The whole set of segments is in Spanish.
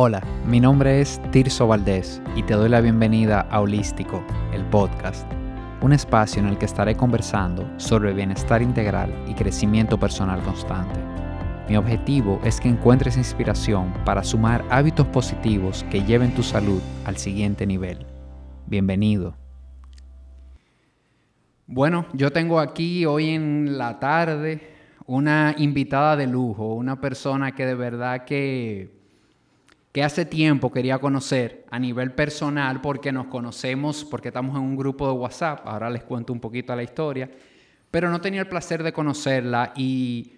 Hola, mi nombre es Tirso Valdés y te doy la bienvenida a Holístico, el podcast, un espacio en el que estaré conversando sobre bienestar integral y crecimiento personal constante. Mi objetivo es que encuentres inspiración para sumar hábitos positivos que lleven tu salud al siguiente nivel. Bienvenido. Bueno, yo tengo aquí hoy en la tarde una invitada de lujo, una persona que de verdad que hace tiempo quería conocer a nivel personal porque nos conocemos, porque estamos en un grupo de WhatsApp, ahora les cuento un poquito la historia, pero no tenía el placer de conocerla y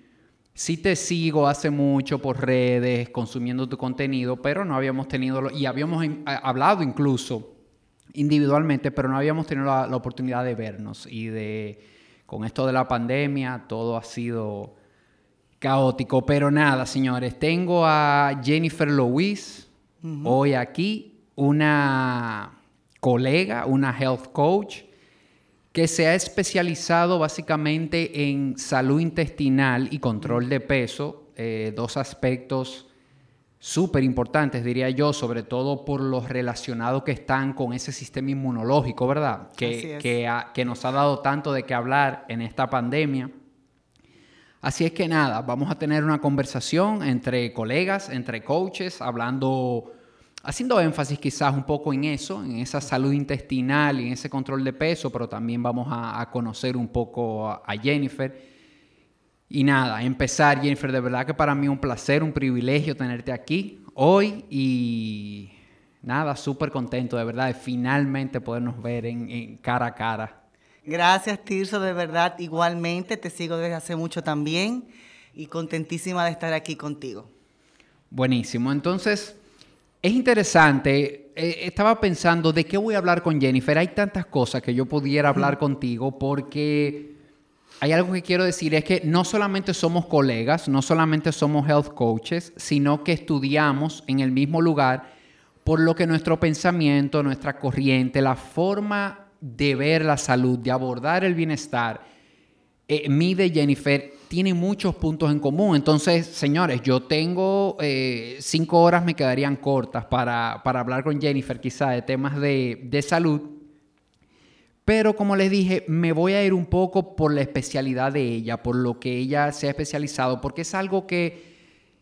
sí te sigo hace mucho por redes, consumiendo tu contenido, pero no habíamos tenido, y habíamos hablado incluso individualmente, pero no habíamos tenido la, la oportunidad de vernos. Y de, con esto de la pandemia, todo ha sido caótico. Pero nada, señores, tengo a Jennifer Louise hoy aquí, una colega, una health coach que se ha especializado básicamente en salud intestinal y control de peso, eh, dos aspectos súper importantes, diría yo, sobre todo por los relacionados que están con ese sistema inmunológico, ¿verdad? Que, que nos ha dado tanto de qué hablar en esta pandemia. Así es que nada, vamos a tener una conversación entre colegas, entre coaches, hablando, haciendo énfasis quizás un poco en eso, en esa salud intestinal y en ese control de peso, pero también vamos a, conocer un poco a, Jennifer. Y nada, empezar Jennifer, de verdad que para mí es un placer, un privilegio tenerte aquí hoy y nada, súper contento de verdad de finalmente podernos ver cara a cara. Gracias, Tirso, de verdad. Igualmente, te sigo desde hace mucho también y contentísima de estar aquí contigo. Buenísimo. Entonces, es interesante. Eh, estaba pensando de qué voy a hablar con Jennifer. Hay tantas cosas que yo pudiera hablar contigo porque hay algo que quiero decir. Es que no solamente somos colegas, no solamente somos health coaches, sino que estudiamos en el mismo lugar, por lo que nuestro pensamiento, nuestra corriente, la forma de ver la salud, de abordar el bienestar, eh, Jennifer tiene muchos puntos en común. Entonces, señores, yo tengo eh, cinco horas, me quedarían cortas para, hablar con Jennifer quizá de temas de, de salud. Pero como les dije, me voy a ir un poco por la especialidad de ella, por lo que ella se ha especializado, porque es algo que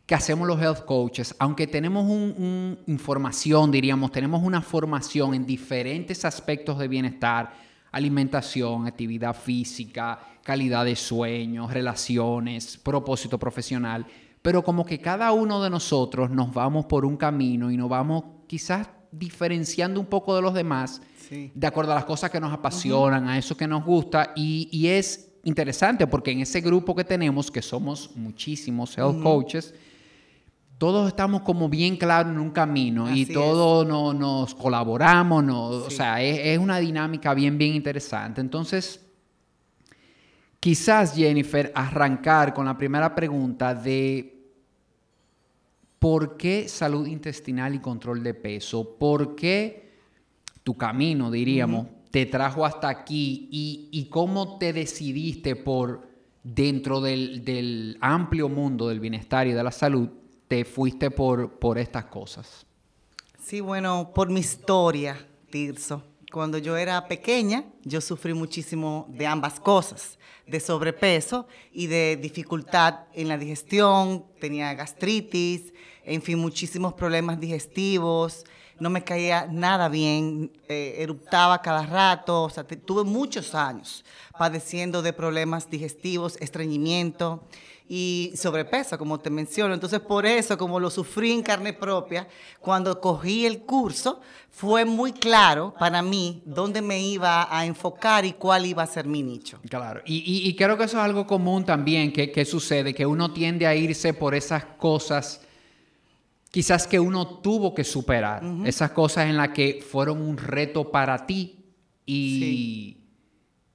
que hacemos los health coaches, aunque tenemos una información, diríamos, tenemos una formación en diferentes aspectos de bienestar, alimentación, actividad física, calidad de sueño, relaciones, propósito profesional, pero como que cada uno de nosotros nos vamos por un camino y nos vamos quizás diferenciando un poco de los demás, de acuerdo a las cosas que nos apasionan, a eso que nos gusta, y, es interesante porque en ese grupo que tenemos, que somos muchísimos health coaches, todos estamos como bien claros en un camino y todos nos colaboramos, o sea, es, una dinámica bien, bien interesante. Entonces, quizás Jennifer, arrancar con la primera pregunta de por qué salud intestinal y control de peso, por qué tu camino, diríamos, te trajo hasta aquí y, cómo te decidiste por dentro del, del amplio mundo del bienestar y de la salud te fuiste por, por estas cosas? Sí, bueno, por mi historia, Tirso. Cuando yo era pequeña, yo sufrí muchísimo de ambas cosas, de sobrepeso y de dificultad en la digestión, tenía gastritis, en fin, muchísimos problemas digestivos, no me caía nada bien, eh, eruptaba cada rato, o sea, tuve muchos años padeciendo de problemas digestivos, estreñimiento y sobrepeso, como te menciono. Entonces, por eso, como lo sufrí en carne propia, cuando cogí el curso, fue muy claro para mí dónde me iba a enfocar y cuál iba a ser mi nicho. Claro, y, creo que eso es algo común también que, sucede, que uno tiende a irse por esas cosas quizás que uno tuvo que superar, esas cosas en las que fueron un reto para ti y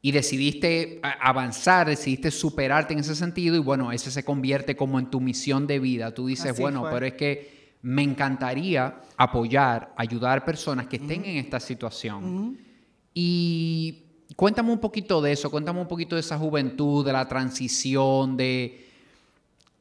y decidiste avanzar, decidiste superarte en ese sentido y bueno, ese se convierte como en tu misión de vida. Tú dices, bueno, pero es que me encantaría apoyar, ayudar personas que estén en esta situación. Y cuéntame un poquito de eso, cuéntame un poquito de esa juventud, de la transición, de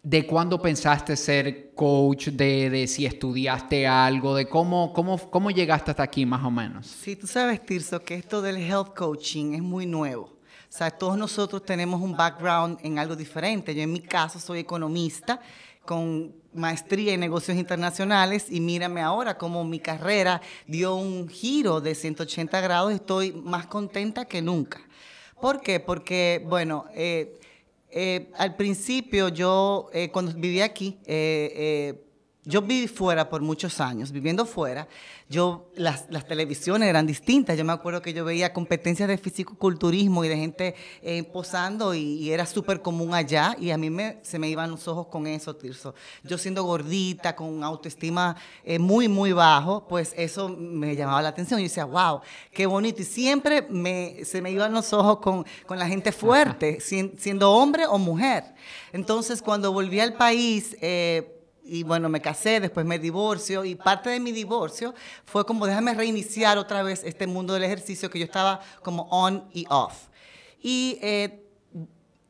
de cuándo pensaste ser coach, de, de, si estudiaste algo, de cómo, cómo, cómo llegaste hasta aquí más o menos. Sí, tú sabes, Tirso, que esto del health coaching es muy nuevo. O sea, todos nosotros tenemos un background en algo diferente. Yo en mi caso soy economista con maestría en negocios internacionales y mírame ahora como mi carrera dio un giro de 180 grados, estoy más contenta que nunca. ¿Por qué? Porque, bueno, eh, eh, al principio yo, eh, cuando vivía aquí, yo viví fuera por muchos años, viviendo fuera, yo, las, las, televisiones eran distintas, yo me acuerdo que yo veía competencias de fisicoculturismo y de gente eh, posando y, era súper común allá y a mí me, se me iban los ojos con eso, Tirso. Yo siendo gordita, con autoestima eh, muy, muy bajo, pues eso me llamaba la atención. Yo decía, wow, qué bonito. Y siempre me, se me iban los ojos con, con la gente fuerte, siendo hombre o mujer. Entonces, cuando volví al país, eh, y bueno, me casé, después me divorcio y parte de mi divorcio fue como déjame reiniciar otra vez este mundo del ejercicio que yo estaba como on y off. Y eh,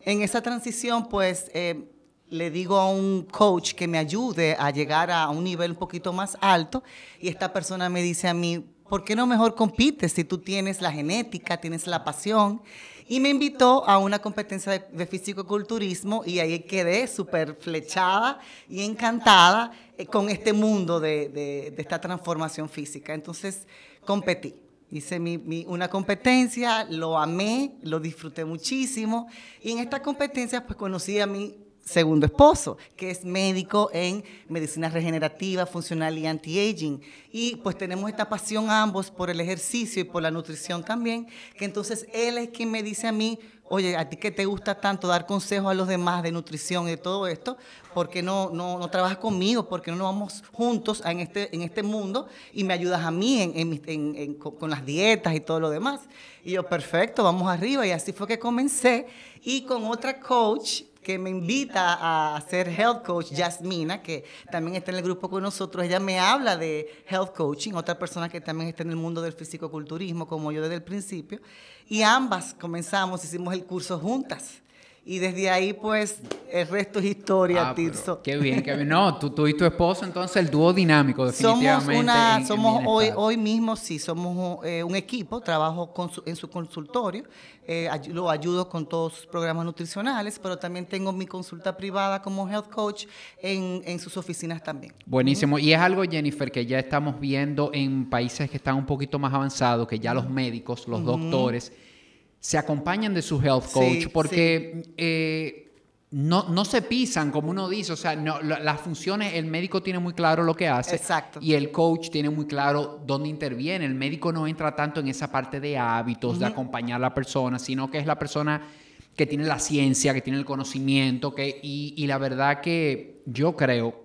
en esa transición pues eh, le digo a un coach que me ayude a llegar a un nivel un poquito más alto y esta persona me dice a mí, ¿por qué no mejor compites si tú tienes la genética, tienes la pasión? Y me invitó a una competencia de, de fisicoculturismo y ahí quedé súper flechada y encantada eh, con este mundo de, de, esta transformación física. Entonces competí. Hice mi, una competencia, lo amé, lo disfruté muchísimo y en esta competencia pues conocí a mi segundo esposo, que es médico en medicina regenerativa, funcional y anti-aging. Y pues tenemos esta pasión ambos por el ejercicio y por la nutrición también, que entonces él es quien me dice a mí, oye, a ti que te gusta tanto dar consejos a los demás de nutrición y de todo esto, ¿por qué no, no, no trabajas conmigo? ¿Por qué no nos vamos juntos en este, en este mundo y me ayudas a mí en, con las dietas y todo lo demás? Y yo, perfecto, vamos arriba. Y así fue que comencé. Y con otra coach que me invita a ser health coach, Yasmina, que también está en el grupo con nosotros. Ella me habla de health coaching, otra persona que también está en el mundo del fisicoculturismo, como yo desde el principio. Y ambas comenzamos, hicimos el curso juntas. Y desde ahí, pues, el resto es historia, ah, Tirso. Qué bien, qué bien. No, tú, tú, y tu esposo, entonces, el dúo dinámico, definitivamente. Somos, una, somos hoy, hoy mismo, sí, somos eh, un equipo, trabajo con en su consultorio, eh, lo ayudo con todos sus programas nutricionales, pero también tengo mi consulta privada como health coach en, en sus oficinas también. Buenísimo. Y es algo, Jennifer, que ya estamos viendo en países que están un poquito más avanzados, que ya los médicos, los doctores se acompañan de su health coach porque eh, no, no, se pisan, como uno dice, o sea, no, las funciones, el médico tiene muy claro lo que hace Exacto. y el coach tiene muy claro dónde interviene. El médico no entra tanto en esa parte de hábitos, de acompañar a la persona, sino que es la persona que tiene la ciencia, que tiene el conocimiento, que, y, y la verdad que yo creo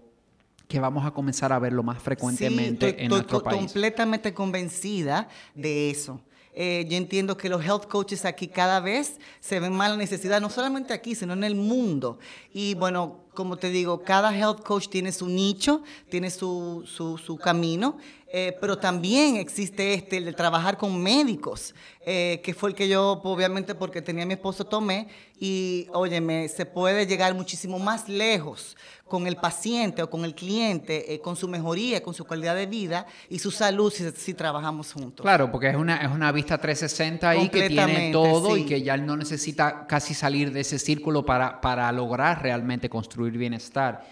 que vamos a comenzar a verlo más frecuentemente en nuestro país. Estoy completamente convencida de eso. Eh, yo entiendo que los health coaches aquí cada vez se ven más la necesidad, no solamente aquí, sino en el mundo. Y bueno, como te digo, cada health coach tiene su nicho, tiene su, su, su camino, eh, pero también existe este, el de trabajar con médicos, eh, que fue el que yo, obviamente, porque tenía a mi esposo, tomé, y óyeme, se puede llegar muchísimo más lejos con el paciente o con el cliente, eh, con su mejoría, con su calidad de vida y su salud si, trabajamos juntos. Claro, porque es una, es una vista 360 ahí que tiene todo y que ya no necesita casi salir de ese círculo para, para lograr realmente construir bienestar.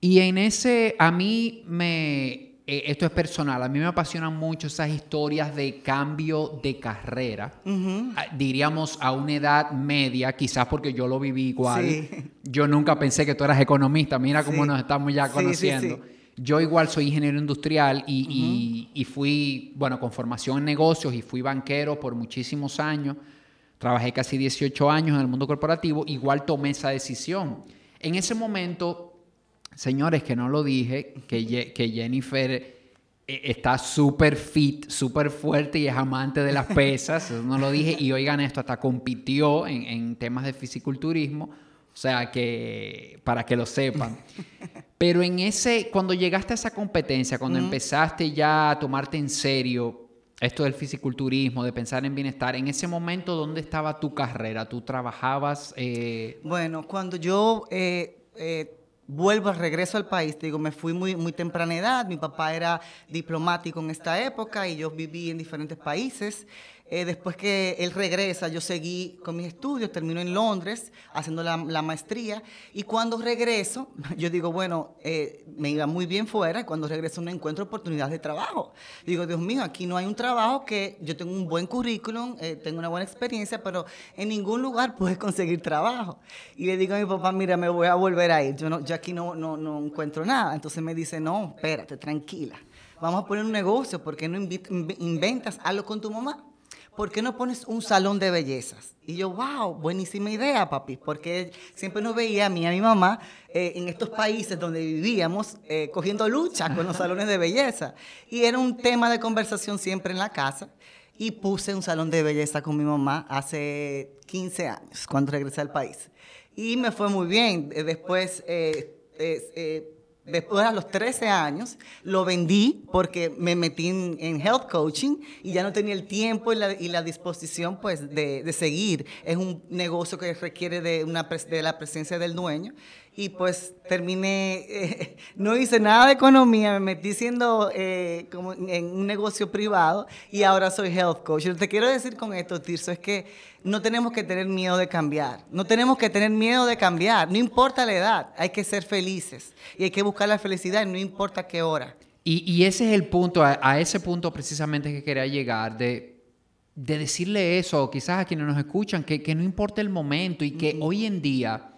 Y en ese, a mí me, eh, esto es personal, a mí me apasionan mucho esas historias de cambio de carrera, ah, diríamos a una edad media, quizás porque yo lo viví igual. Yo nunca pensé que tú eras economista, mira cómo nos estamos ya conociendo. Yo igual soy ingeniero industrial y, y, fui, bueno, con formación en negocios y fui banquero por muchísimos años. Trabajé casi 18 años en el mundo corporativo, igual tomé esa decisión. En ese momento Señores, que no lo dije, que, que Jennifer eh, está súper fit, súper fuerte y es amante de las pesas, eso no lo dije, y oigan esto, hasta compitió en, temas de fisiculturismo, o sea que, para que lo sepan. Pero en ese, cuando llegaste a esa competencia, cuando empezaste ya a tomarte en serio esto del fisiculturismo, de pensar en bienestar, en ese momento, ¿dónde estaba tu carrera? ¿Tú trabajabas? Eh? Bueno, cuando yo... Eh, vuelvo, regreso al país, te digo, me fui muy, muy temprana edad, mi papá era diplomático en esta época y yo viví en diferentes países. Eh, después que él regresa, yo seguí con mis estudios, termino en Londres haciendo la, maestría y cuando regreso, yo digo, bueno, eh, me iba muy bien fuera y cuando regreso no encuentro oportunidades de trabajo. Digo, Dios mío, aquí no hay un trabajo que yo tengo un buen currículum, eh, tengo una buena experiencia, pero en ningún lugar puedes conseguir trabajo. Y le digo a mi papá, mira, me voy a volver a ir, yo, no, yo aquí no, no, no encuentro nada. Entonces me dice, no, espérate, tranquila. Vamos a poner un negocio, ¿por qué no inventas algo con tu mamá? ¿Por qué no pones un salón de bellezas? Y yo, wow, buenísima idea, papi, porque siempre nos veía a mí y a mi mamá eh, en estos países donde vivíamos eh, cogiendo lucha con los salones de belleza. Y era un tema de conversación siempre en la casa. Y puse un salón de belleza con mi mamá hace 15 años, cuando regresé al país. Y me fue muy bien. Después... Eh, Después, a los 13 años, lo vendí porque me metí en, health coaching y ya no tenía el tiempo y la, disposición pues, de, seguir. Es un negocio que requiere de, una, de la presencia del dueño y pues terminé, eh, no hice nada de economía, me metí siendo eh, como en un negocio privado y ahora soy health coach. Lo que te quiero decir con esto, Tirso, es que no tenemos que tener miedo de cambiar, no tenemos que tener miedo de cambiar, no importa la edad, hay que ser felices y hay que buscar la felicidad, no importa qué hora. Y, ese es el punto, a, ese punto precisamente que quería llegar, de, de decirle eso, quizás a quienes nos escuchan, que, que no importa el momento y que hoy en día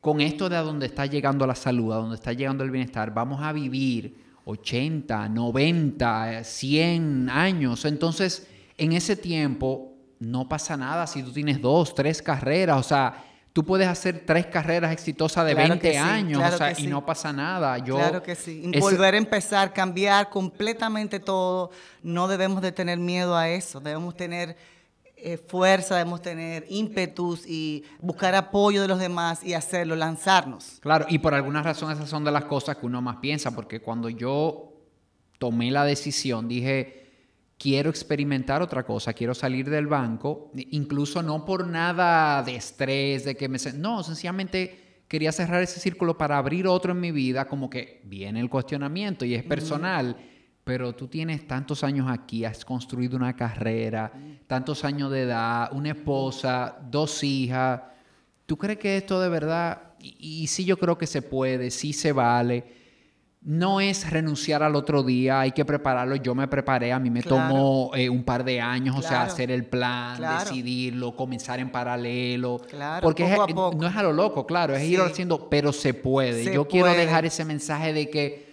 con esto de a dónde está llegando la salud, a dónde está llegando el bienestar, vamos a vivir 80, 90, 100 años. Entonces, en ese tiempo no pasa nada si tú tienes dos, tres carreras, o sea, tú puedes hacer tres carreras exitosas de 20 años, o sea, y no pasa nada. Yo, claro que sí. Volver a empezar, cambiar completamente todo, no debemos de tener miedo a eso, debemos tener eh, fuerza, debemos tener ímpetus y buscar apoyo de los demás y hacerlo, lanzarnos. Claro, y por alguna razón esas son de las cosas que uno más piensa, porque cuando yo tomé la decisión, dije, quiero experimentar otra cosa, quiero salir del banco, incluso no por nada de estrés, de que me... No, sencillamente quería cerrar ese círculo para abrir otro en mi vida, como que viene el cuestionamiento y es personal pero tú tienes tantos años aquí, has construido una carrera, tantos años de edad, una esposa, dos hijas. ¿Tú crees que esto de verdad, y, sí yo creo que se puede, sí se vale, no es renunciar al otro día, hay que prepararlo. Yo me preparé, a mí me tomó eh, un par de años, o sea, hacer el plan, decidirlo, comenzar en paralelo. porque no es a lo loco, claro, es ir haciendo, pero se puede. yo quiero dejar ese mensaje de que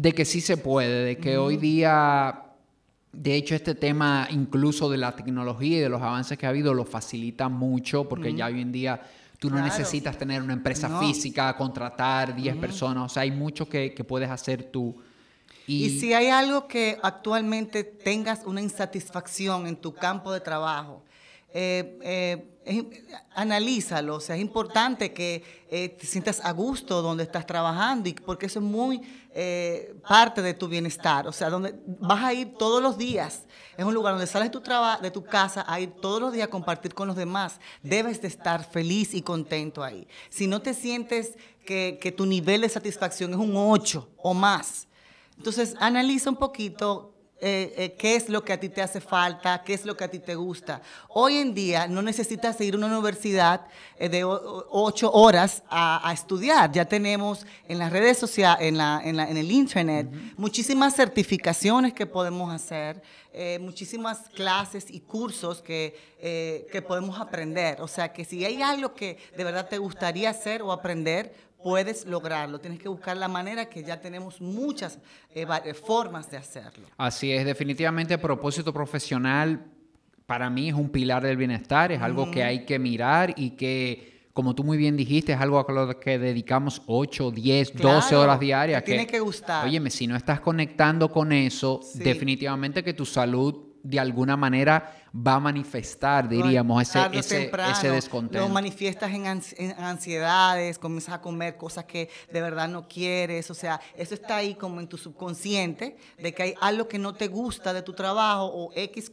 de que sí se puede, de que hoy día, de hecho, este tema incluso de la tecnología y de los avances que ha habido lo facilita mucho, porque ya hoy en día tú no necesitas tener una empresa física, contratar 10 personas, o sea, hay mucho que, puedes hacer tú. Y, si hay algo que actualmente tengas una insatisfacción en tu campo de trabajo, eh, eh, analízalo, o sea, es importante que eh, te sientas a gusto donde estás trabajando, y porque eso es muy eh, parte de tu bienestar, o sea, donde vas a ir todos los días, es un lugar donde sales de tu, de tu casa a ir todos los días a compartir con los demás, debes de estar feliz y contento ahí. Si no te sientes que, que tu nivel de satisfacción es un 8 o más, entonces analiza un poquito eh, eh, qué es lo que a ti te hace falta, qué es lo que a ti te gusta. Hoy en día no necesitas ir a una universidad eh, de ocho horas a, estudiar. Ya tenemos en las redes sociales, en, la, en, la, en el internet, muchísimas certificaciones que podemos hacer, muchísimas clases y cursos que, que podemos aprender. O sea que si hay algo que de verdad te gustaría hacer o aprender, puedes lograrlo. Tienes que buscar la manera que ya tenemos muchas eh, eh, formas de hacerlo. Así es, definitivamente propósito profesional para mí es un pilar del bienestar, es algo que hay que mirar y que, como tú muy bien dijiste, es algo a lo que dedicamos 8, 10, 12 horas diarias. Te tiene que gustar. Óyeme, si no estás conectando con eso, definitivamente que tu salud de alguna manera va a manifestar, diríamos, ese, ese, ese, descontento. Lo manifiestas en, ansiedades, comienzas a comer cosas que de verdad no quieres, o sea, eso está ahí como en tu subconsciente, de que hay algo que no te gusta de tu trabajo o X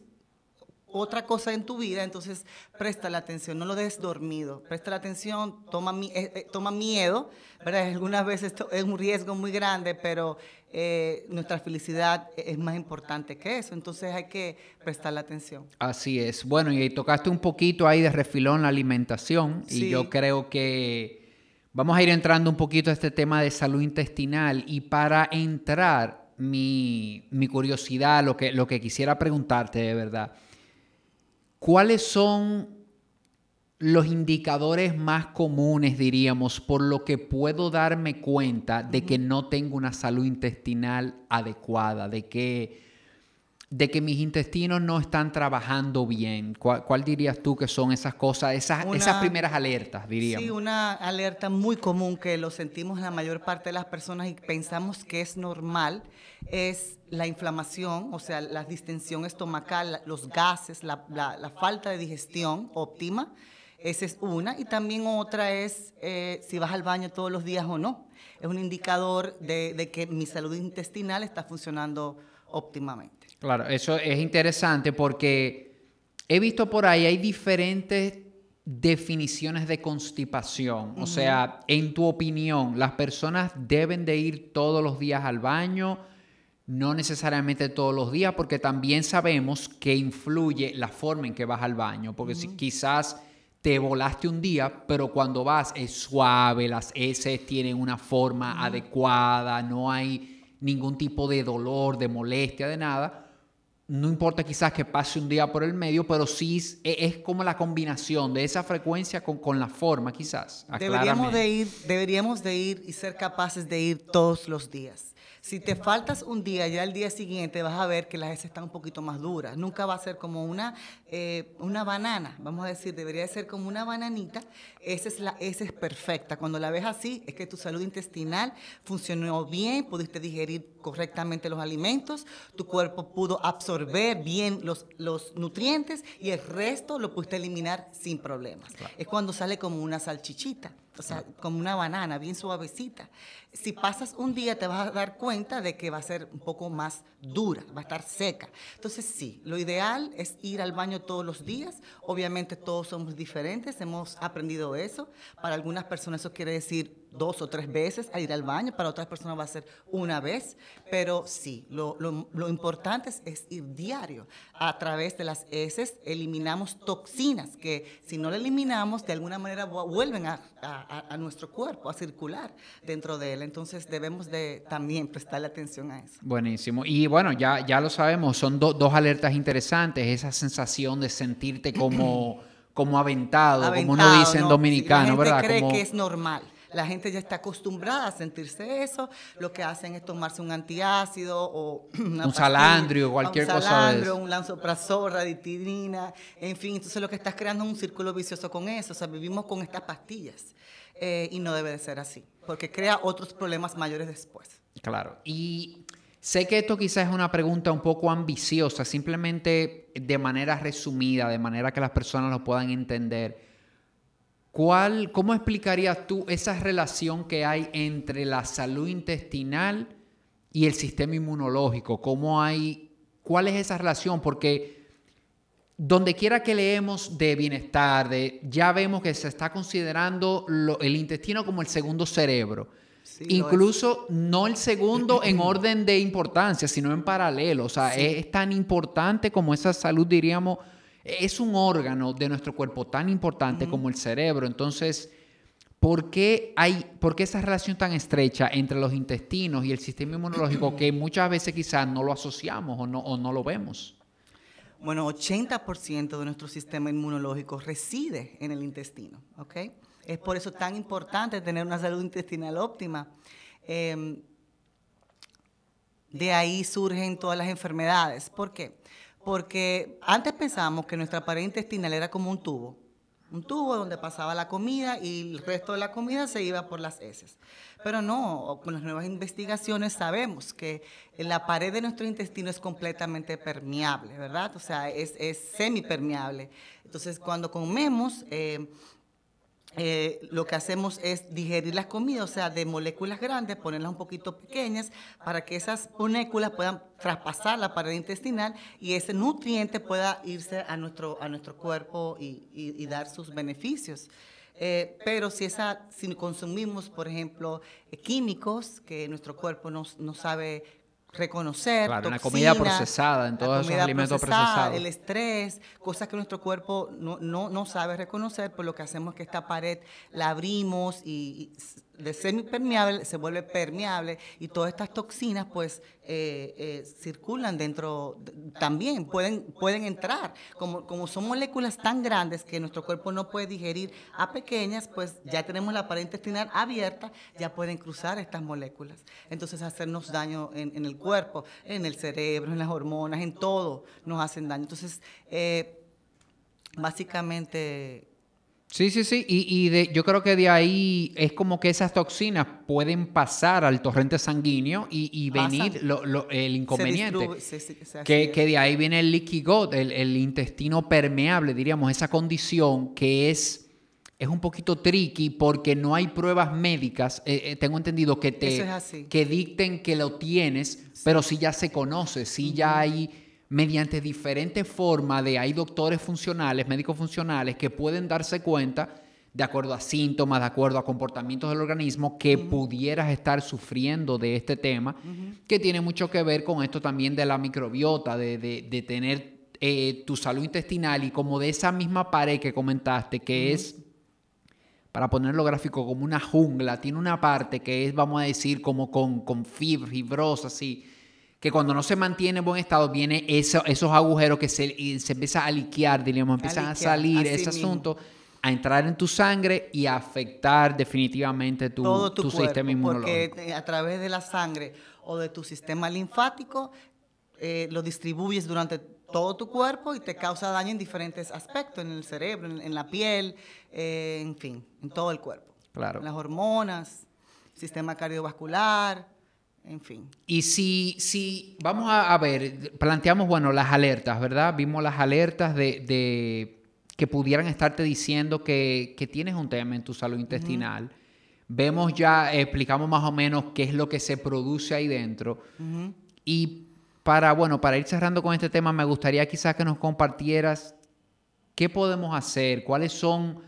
otra cosa en tu vida, entonces presta la atención, no lo des dormido, presta la atención, toma, eh, eh, toma miedo, ¿verdad? Algunas veces es un riesgo muy grande, pero eh, nuestra felicidad es más importante que eso, entonces hay que prestar la atención. Así es. Bueno, y tocaste un poquito ahí de refilón la alimentación, y yo creo que vamos a ir entrando un poquito a este tema de salud intestinal, y para entrar, mi, mi curiosidad, lo que, lo que quisiera preguntarte de verdad, ¿Cuáles son los indicadores más comunes, diríamos, por lo que puedo darme cuenta de que no tengo una salud intestinal adecuada, de que, de que mis intestinos no están trabajando bien? ¿Cuál, dirías tú que son esas cosas, esas, esas primeras alertas, diríamos? Sí, una alerta muy común que lo sentimos la mayor parte de las personas y pensamos que es normal es la inflamación, o sea, la distensión estomacal, los gases, la, falta de digestión óptima. Esa es una. Y también otra es eh, si vas al baño todos los días o no. Es un indicador de, que mi salud intestinal está funcionando óptimamente. Claro, eso es interesante porque he visto por ahí, hay diferentes definiciones de constipación. O sea, en tu opinión, ¿las personas deben de ir todos los días al baño? No necesariamente todos los días, porque también sabemos que influye la forma en que vas al baño, porque si quizás te volaste un día, pero cuando vas es suave, las heces tienen una forma adecuada, no hay ningún tipo de dolor, de molestia, de nada. No importa quizás que pase un día por el medio, pero sí es, como la combinación de esa frecuencia con, con la forma, quizás. Deberíamos de, ir, deberíamos de ir y ser capaces de ir todos los días. Si te faltas un día, ya el día siguiente vas a ver que las heces están un poquito más duras. Nunca va a ser como una, eh, una banana, vamos a decir, debería ser como una bananita. Esa es, la, esa es perfecta. Cuando la ves así, es que tu salud intestinal funcionó bien, pudiste digerir correctamente los alimentos, tu cuerpo pudo absorber bien los, los nutrientes y el resto lo pudiste eliminar sin problemas. Es cuando sale como una salchichita o sea, como una banana, bien suavecita. Si pasas un día te vas a dar cuenta de que va a ser un poco más dura, va a estar seca. Entonces sí, lo ideal es ir al baño todos los días. Obviamente todos somos diferentes, hemos aprendido eso. Para algunas personas eso quiere decir dos o tres veces a ir al baño, para otras personas va a ser una vez, pero sí, lo, lo, importante es, ir diario. A través de las heces eliminamos toxinas que si no la eliminamos, de alguna manera vuelven a, a, nuestro cuerpo, a circular dentro de él. Entonces debemos de también prestarle atención a eso. Buenísimo. Y bueno, ya, ya lo sabemos, son dos alertas interesantes, esa sensación de sentirte como... como aventado, como uno dice en dominicano, ¿verdad? cree que es normal. La gente ya está acostumbrada a sentirse eso. Lo que hacen es tomarse un antiácido o un salandrio, cualquier cosa. Un salandrio, un lanzoprazol, raditidina, en fin. Entonces lo que estás creando es un círculo vicioso con eso. O sea, vivimos con estas pastillas eh, y no debe de ser así, porque crea otros problemas mayores después. Claro. Y sé que esto quizás es una pregunta un poco ambiciosa, simplemente de manera resumida, de manera que las personas lo puedan entender. ¿Cuál, ¿Cómo explicarías tú esa relación que hay entre la salud intestinal y el sistema inmunológico? ¿Cómo hay, ¿Cuál es esa relación? Porque donde quiera que leemos de bienestar, de, ya vemos que se está considerando el intestino como el segundo cerebro. Incluso no el segundo en orden de importancia, sino en paralelo. O sea, es tan importante como esa salud, diríamos, es un órgano de nuestro cuerpo tan importante como el cerebro. Entonces, ¿por qué hay por qué esa relación tan estrecha entre los intestinos y el sistema inmunológico que muchas veces quizás no lo asociamos o no, o no lo vemos? Bueno, 80% de nuestro sistema inmunológico reside en el intestino, ¿ok? Es por eso tan importante tener una salud intestinal óptima. Em, de ahí surgen todas las enfermedades. ¿Por qué? Porque antes pensábamos que nuestra pared intestinal era como un tubo, un tubo donde pasaba la comida y el resto de la comida se iba por las heces. Pero no, con las nuevas investigaciones sabemos que la pared de nuestro intestino es completamente permeable, ¿verdad? O sea, es, es semipermeable. Entonces, cuando comemos, eh, eh, lo que hacemos es digerir las comidas, o sea, de moléculas grandes, ponerlas un poquito pequeñas para que esas moléculas puedan traspasar la pared intestinal y ese nutriente pueda irse a nuestro, a nuestro cuerpo y, dar sus beneficios. Eh, pero si, esa, si consumimos, por ejemplo, químicos que nuestro cuerpo no, no sabe reconocer. Claro, una comida procesada, en todos esos alimentos procesados. El estrés, cosas que nuestro cuerpo no, no, no sabe reconocer, por lo que hacemos que esta pared la abrimos y de semipermeable se vuelve permeable y todas estas toxinas pues eh, eh, circulan dentro también, pueden, pueden entrar. Como, como son moléculas tan grandes que nuestro cuerpo no puede digerir a pequeñas, pues ya tenemos la pared intestinal abierta, ya pueden cruzar estas moléculas. Entonces hacernos daño en, el cuerpo, en el cerebro, en las hormonas, en todo nos hacen daño. Entonces, eh, básicamente Sí, sí, sí. Y, de, yo creo que de ahí es como que esas toxinas pueden pasar al torrente sanguíneo y, venir el inconveniente. que, de ahí viene el leaky gut, el, intestino permeable, diríamos, esa condición que es, es un poquito tricky porque no hay pruebas médicas, eh, eh, tengo entendido, que te que dicten que lo tienes, pero sí ya se conoce, sí ya hay mediante diferentes formas de, hay doctores funcionales, médicos funcionales, que pueden darse cuenta, de acuerdo a síntomas, de acuerdo a comportamientos del organismo, que pudieras estar sufriendo de este tema, que tiene mucho que ver con esto también de la microbiota, de, tener eh, tu salud intestinal y como de esa misma pared que comentaste, que es para ponerlo gráfico, como una jungla, tiene una parte que es, vamos a decir, como con, con fibrosa, así, que cuando no se mantiene en buen estado, viene eso, esos agujeros que se, se empieza a liquear, diríamos, empiezan a, salir ese asunto, a entrar en tu sangre y a afectar definitivamente tu, tu, sistema inmunológico. Porque a través de la sangre o de tu sistema linfático, eh, lo distribuyes durante todo tu cuerpo y te causa daño en diferentes aspectos, en el cerebro, en, la piel, eh, en fin, en todo el cuerpo. Claro. En las hormonas, sistema cardiovascular, en fin. Y si, si vamos a, ver, planteamos, bueno, las alertas, ¿verdad? Vimos las alertas de, que pudieran estarte diciendo que, tienes un tema en tu salud intestinal. Vemos ya, explicamos más o menos qué es lo que se produce ahí dentro. Y para, bueno, para ir cerrando con este tema, me gustaría quizás que nos compartieras qué podemos hacer, cuáles son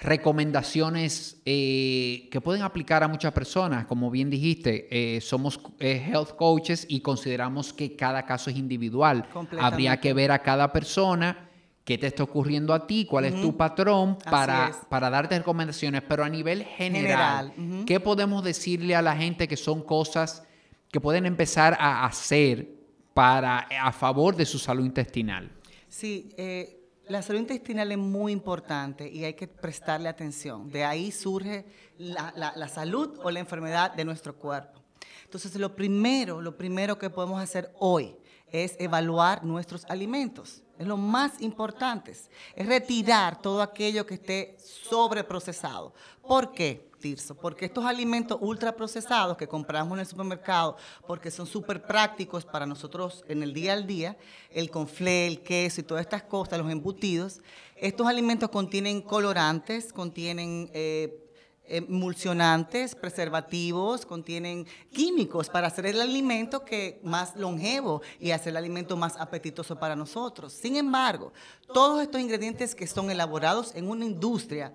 recomendaciones eh, que pueden aplicar a muchas personas. Como bien dijiste, eh, somos eh, health coaches y consideramos que cada caso es individual. Habría que ver a cada persona qué te está ocurriendo a ti, cuál es tu patrón para, para darte recomendaciones. Pero a nivel general, ¿qué podemos decirle a la gente que son cosas que pueden empezar a hacer para, a favor de su salud intestinal? Sí, eh, la salud intestinal es muy importante y hay que prestarle atención. De ahí surge la, salud o la enfermedad de nuestro cuerpo. Entonces, lo primero, lo primero que podemos hacer hoy es evaluar nuestros alimentos. Es lo más importante. Es retirar todo aquello que esté sobreprocesado. ¿Por qué? Porque estos alimentos ultraprocesados que compramos en el supermercado, porque son súper prácticos para nosotros en el día al día, el conflé, el queso y todas estas cosas, los embutidos, estos alimentos contienen colorantes, contienen... Eh, emulsionantes, preservativos, contienen químicos para hacer el alimento que más longevo y hacer el alimento más apetitoso para nosotros. Sin embargo, todos estos ingredientes que son elaborados en una industria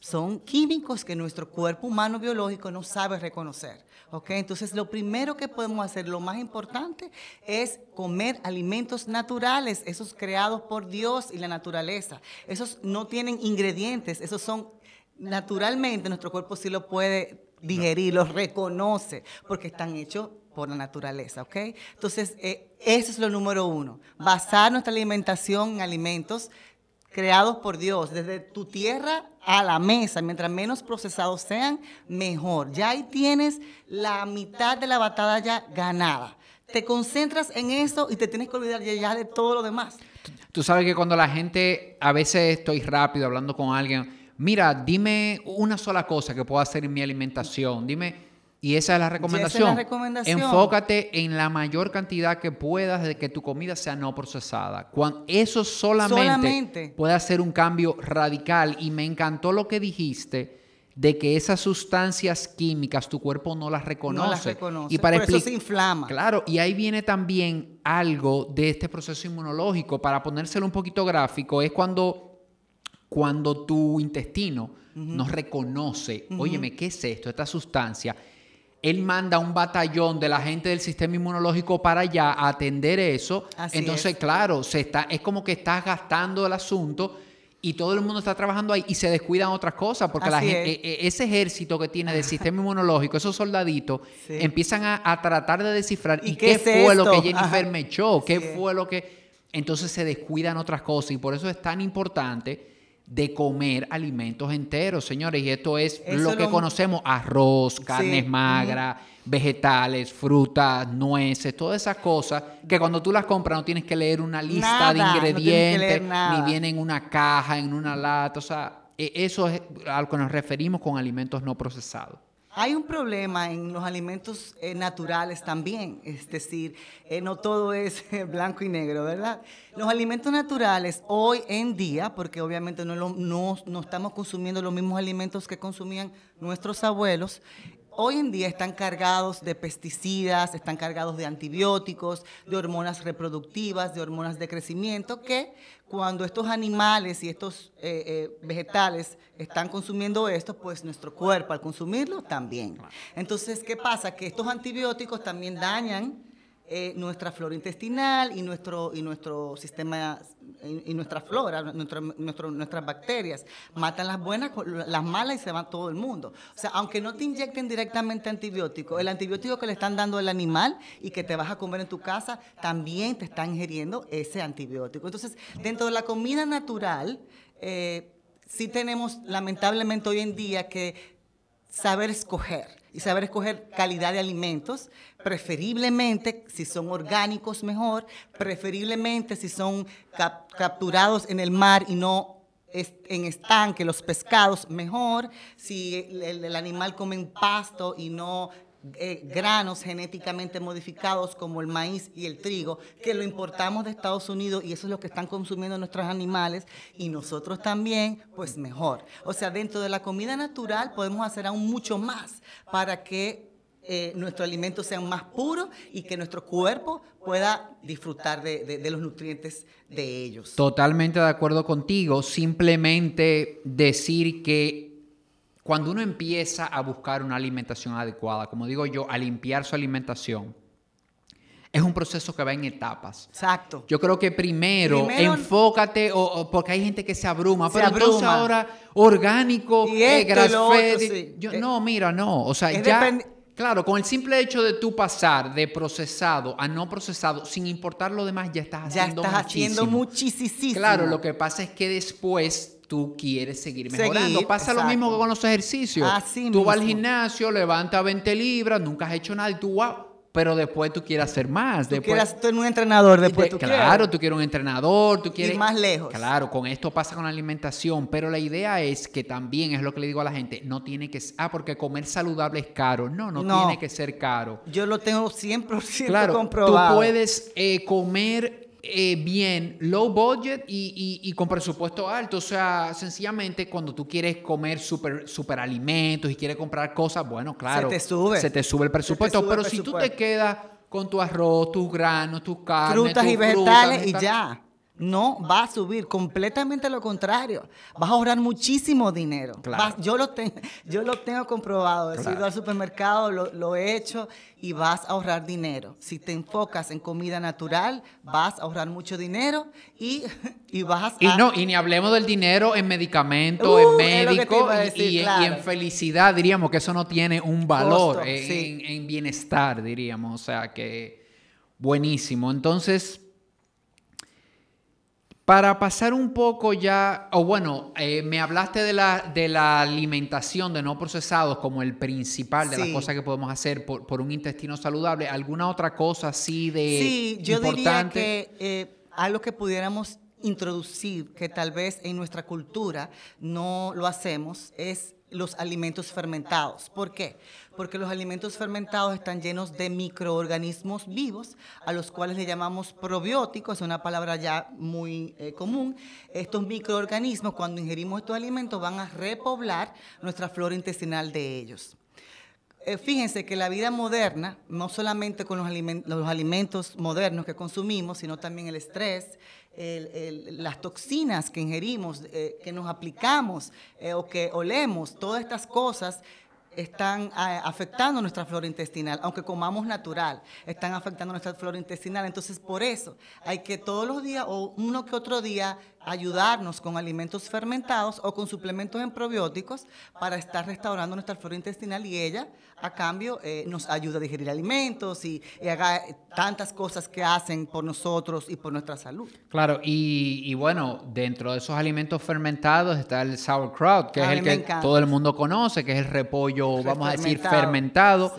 son químicos que nuestro cuerpo humano biológico no sabe reconocer. Entonces, lo primero que podemos hacer, lo más importante, es comer alimentos naturales, esos creados por Dios y la naturaleza. Esos no tienen ingredientes, esos son naturalmente, nuestro cuerpo sí lo puede digerir, los reconoce, porque están hechos por la naturaleza, ¿ok? Entonces, eh, eso es lo número uno, basar nuestra alimentación en alimentos creados por Dios, desde tu tierra a la mesa, mientras menos procesados sean, mejor. Ya ahí tienes la mitad de la batalla ganada. Te concentras en eso y te tienes que olvidar ya de todo lo demás. Tú sabes que cuando la gente, a veces estoy rápido hablando con alguien, mira, dime una sola cosa que puedo hacer en mi alimentación, dime, Y esa es la recomendación. Esa es la recomendación. Enfócate en la mayor cantidad que puedas de que tu comida sea no procesada. Cuando eso solamente, Solamente. puede hacer un cambio radical. Y me encantó lo que dijiste de que esas sustancias químicas tu cuerpo no las reconoce. No las reconoce. Y para Por eso se inflama. Claro, y ahí viene también algo de este proceso inmunológico. Para ponérselo un poquito gráfico, es cuando, cuando tu intestino no reconoce, óyeme, ¿qué es esto? Esta sustancia. Él manda un batallón de la gente del sistema inmunológico para allá a atender eso. Así Entonces, es. claro, se está, es como que estás gastando el asunto y todo el mundo está trabajando ahí y se descuidan otras cosas porque la gente, es. e- ese ejército que tiene del sistema inmunológico, esos soldaditos, Sí. empiezan a, a tratar de descifrar ¿Y y, qué fue lo que Jennifer Ajá. me echó, qué Sí. fue lo que... Entonces se descuidan otras cosas y por eso es tan importante de comer alimentos enteros, señores. Y esto es Eso lo que lo- conocemos, arroz, carnes Sí. magras, vegetales, frutas, nueces, todas esas cosas que cuando tú las compras no tienes que leer una lista de Nada, ingredientes, ni viene en una caja, en una lata. O sea, e- eso es a lo que nos referimos con alimentos no procesados. Hay un problema en los alimentos eh, naturales también, es decir, eh, no todo es eh, blanco y negro, ¿verdad? Los alimentos naturales hoy en día, porque obviamente no, no- no estamos consumiendo los mismos alimentos que consumían nuestros abuelos, hoy en día están cargados de pesticidas, están cargados de antibióticos, de hormonas reproductivas, de hormonas de crecimiento, que cuando estos animales y estos eh, eh, vegetales están consumiendo esto, pues nuestro cuerpo al consumirlo también. Entonces, ¿qué pasa? Que estos antibióticos también dañan eh, nuestra flora intestinal y nuestro, y nuestro sistema y, y nuestra flora, nuestro- nuestras bacterias. Matan las buenas, las malas y se va todo el mundo. O sea, aunque no te inyecten directamente antibiótico, el antibiótico que le están dando al animal y que te vas a comer en tu casa, también te está ingiriendo ese antibiótico. Entonces, dentro de la comida natural, eh, sí tenemos lamentablemente hoy en día que saber escoger y saber escoger calidad de alimentos, preferiblemente si son orgánicos mejor, preferiblemente si son cap- capturados en el mar y no en estanque, los pescados mejor, si el- el animal come en pasto y no eh, granos genéticamente modificados como el maíz y el trigo, que lo importamos de Estados Unidos y eso es lo que están consumiendo nuestros animales y nosotros también, pues mejor. O sea, dentro de la comida natural podemos hacer aún mucho más para que eh, nuestros alimentos sean más puros y que nuestro cuerpo pueda disfrutar de, los nutrientes de ellos. Totalmente de acuerdo contigo. Simplemente decir que cuando uno empieza a buscar una alimentación adecuada, como digo yo, a limpiar su alimentación, es un proceso que va en etapas. Exacto. Yo creo que primero, Primero- enfócate, o, o- porque hay gente que se abruma, Se pero entonces abruma. ahora orgánico, Y eh, esto lo grass-fed, otro, y- sí. yo- Eh, no, mira, no, o sea, ya, claro, con el simple hecho de tú pasar de procesado a no procesado, sin importar lo demás, ya estás ya haciendo estás haciendo muchísimo. Claro, lo que pasa es que después tú quieres seguir Seguir, mejorando. pasa lo mismo que con los ejercicios. Así tú vas al mismo. gimnasio, levantas 20 libras, nunca has hecho nada y tú, wow, pero después tú quieres hacer más. Tú después, quieras ser un entrenador después, de- tú claro, quieres. tú quieres un entrenador, tú quieres... más lejos. Claro, con esto pasa con la alimentación, pero la idea es que también, es lo que le digo a la gente, no tiene que... Ah, porque comer saludable es caro. No, no, No. tiene que ser caro. Yo lo tengo 100% Claro, comprobado. tú puedes eh, comer eh, bien low budget y, y- y con presupuesto alto. O sea, sencillamente cuando tú quieres comer super, super alimentos y quieres comprar cosas, bueno, claro. te sube. Se te sube el presupuesto. sube pero el si tú te quedas con tu arroz, tus granos, tus carnes, frutas tus y vegetales frutas, y ya. No va a subir, completamente lo contrario. Vas a ahorrar muchísimo dinero. Claro. Vas- yo, lo tengo, yo lo tengo comprobado. He Claro. ido al supermercado, lo, lo he hecho y vas a ahorrar dinero. Si te enfocas en comida natural, vas a ahorrar mucho dinero y, y vas Y a... no, y ni hablemos del dinero en medicamentos, Uh, en iba a y- y, y en felicidad, diríamos que eso no tiene un valor Costo, en, sí. en bienestar, diríamos. O sea que buenísimo. Entonces, para pasar un poco ya, o bueno, eh, me hablaste de la, de la alimentación de no procesados como el principal de las cosas que podemos hacer por, por un intestino saludable. ¿Alguna otra cosa así de Sí, yo diría importante? que eh, algo que pudiéramos introducir, que tal vez en nuestra cultura no lo hacemos, es los alimentos fermentados. ¿Por qué? Porque los alimentos fermentados están llenos de microorganismos vivos, a los cuales le llamamos probióticos, es una palabra ya muy eh, común. Estos microorganismos, cuando ingerimos estos alimentos, van a repoblar nuestra flora intestinal de ellos. Eh, fíjense que la vida moderna, no solamente con los, alimentos modernos que consumimos, sino también el estrés, las toxinas que ingerimos, eh, que nos aplicamos eh, o que olemos, todas estas cosas están afectando nuestra flora intestinal, aunque comamos natural, están afectando nuestra flora intestinal. Entonces, por eso hay que todos los días o uno que otro día ayudarnos con alimentos fermentados o con suplementos en probióticos para estar restaurando nuestra flora intestinal y ella, a cambio, eh, nos ayuda a digerir alimentos y, haga tantas cosas que hacen por nosotros y por nuestra salud. Claro, y, bueno, dentro de esos alimentos fermentados está el sauerkraut, que es el que todo el mundo conoce, que es el repollo, vamos a decir, fermentado.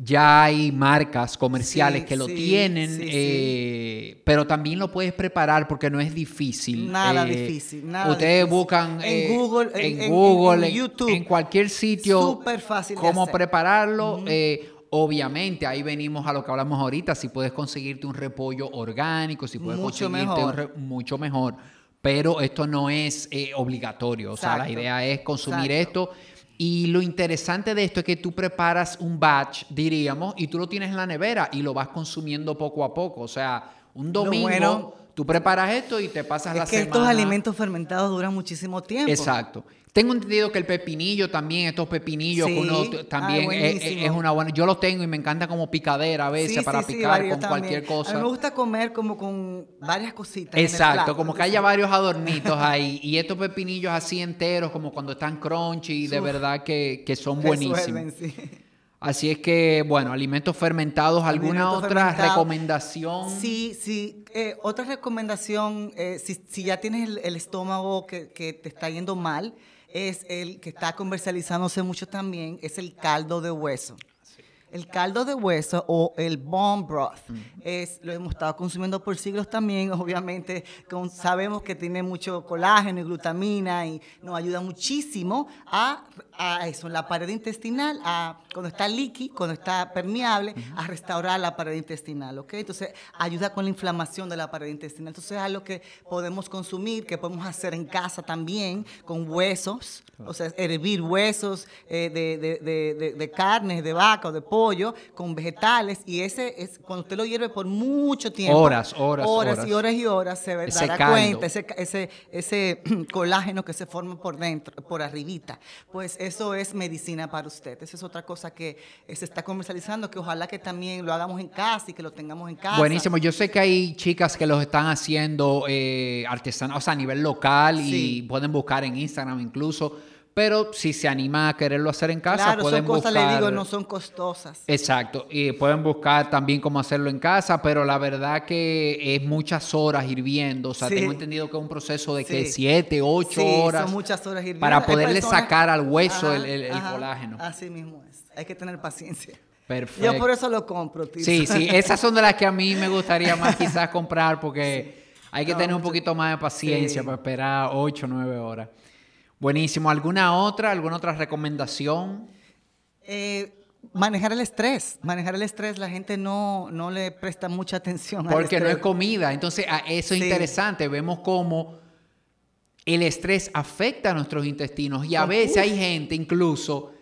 Ya hay marcas comerciales que lo tienen, eh, pero también lo puedes preparar porque no es difícil. Nada eh, difícil. Nada ustedes buscan en Google, en, Google, en, YouTube, en cualquier sitio, fácil cómo prepararlo. Eh, obviamente, ahí venimos a lo que hablamos ahorita. Si puedes conseguirte un repollo orgánico, si puedes mucho conseguirte mejor. Un mucho mejor. Pero esto no es obligatorio. O sea, la idea es consumir esto y lo interesante de esto es que tú preparas un batch, diríamos, y tú lo tienes en la nevera y lo vas consumiendo poco a poco. O sea, un domingo tú preparas esto y te pasas la semana. Es que estos alimentos fermentados duran muchísimo tiempo. Exacto. Tengo entendido que el pepinillo también, estos pepinillos, también es, una buena. Yo los tengo y me encanta como picadera a veces para picar con cualquier cosa. A mí me gusta comer como con varias cositas. Exacto, como que haya varios adornitos ahí. Y estos pepinillos así enteros, como cuando están crunchy, de verdad que, son buenísimos. Así es que, bueno, alimentos fermentados, ¿alguna otra recomendación? Sí, sí. Eh, otra recomendación, eh, si, ya tienes el, estómago que, que, te está yendo mal, es el que está comercializándose mucho también, es el caldo de hueso. El caldo de hueso o el bone broth es lo hemos estado consumiendo por siglos también, obviamente sabemos que tiene mucho colágeno y glutamina y nos ayuda muchísimo a, a eso, la pared intestinal, a cuando está líquido, cuando está permeable, a restaurar la pared intestinal, ¿ok? Entonces ayuda con la inflamación de la pared intestinal. Entonces es algo que podemos consumir, que podemos hacer en casa también con huesos, o sea, hervir huesos eh, de, de, de, de carne, de vaca o de pollo con vegetales y ese es cuando usted lo hierve por mucho tiempo. Horas, horas, horas. y horas y horas se dará cuenta ese, ese, ese colágeno que se forma por dentro, por arribita. Pues eso es medicina para usted. Esa es otra cosa que se está comercializando, que ojalá que también lo hagamos en casa y que lo tengamos en casa. Buenísimo. Yo sé que hay chicas que los están haciendo eh, artesanos, o sea, a nivel local y pueden buscar en Instagram incluso pero si se anima a quererlo hacer en casa, claro, pueden son cosas, le digo, no son costosas. Exacto, y pueden buscar también cómo hacerlo en casa, pero la verdad que es muchas horas hirviendo, o sea, tengo entendido que es un proceso de que siete, ocho horas. son muchas horas hirviendo. Para poderle sacar al hueso el, colágeno. Así mismo es, hay que tener paciencia. Perfecto. Yo por eso lo compro, tío. Sí, sí, esas son de las que a mí me gustaría más quizás comprar porque hay que tener un poquito más de paciencia para esperar ocho, nueve horas. Buenísimo. ¿Alguna otra, alguna otra recomendación? Eh, manejar el estrés. Manejar el estrés, la gente no, no le presta mucha atención. Porque no es comida. Entonces, eso es interesante. Vemos cómo el estrés afecta a nuestros intestinos y a veces hay gente incluso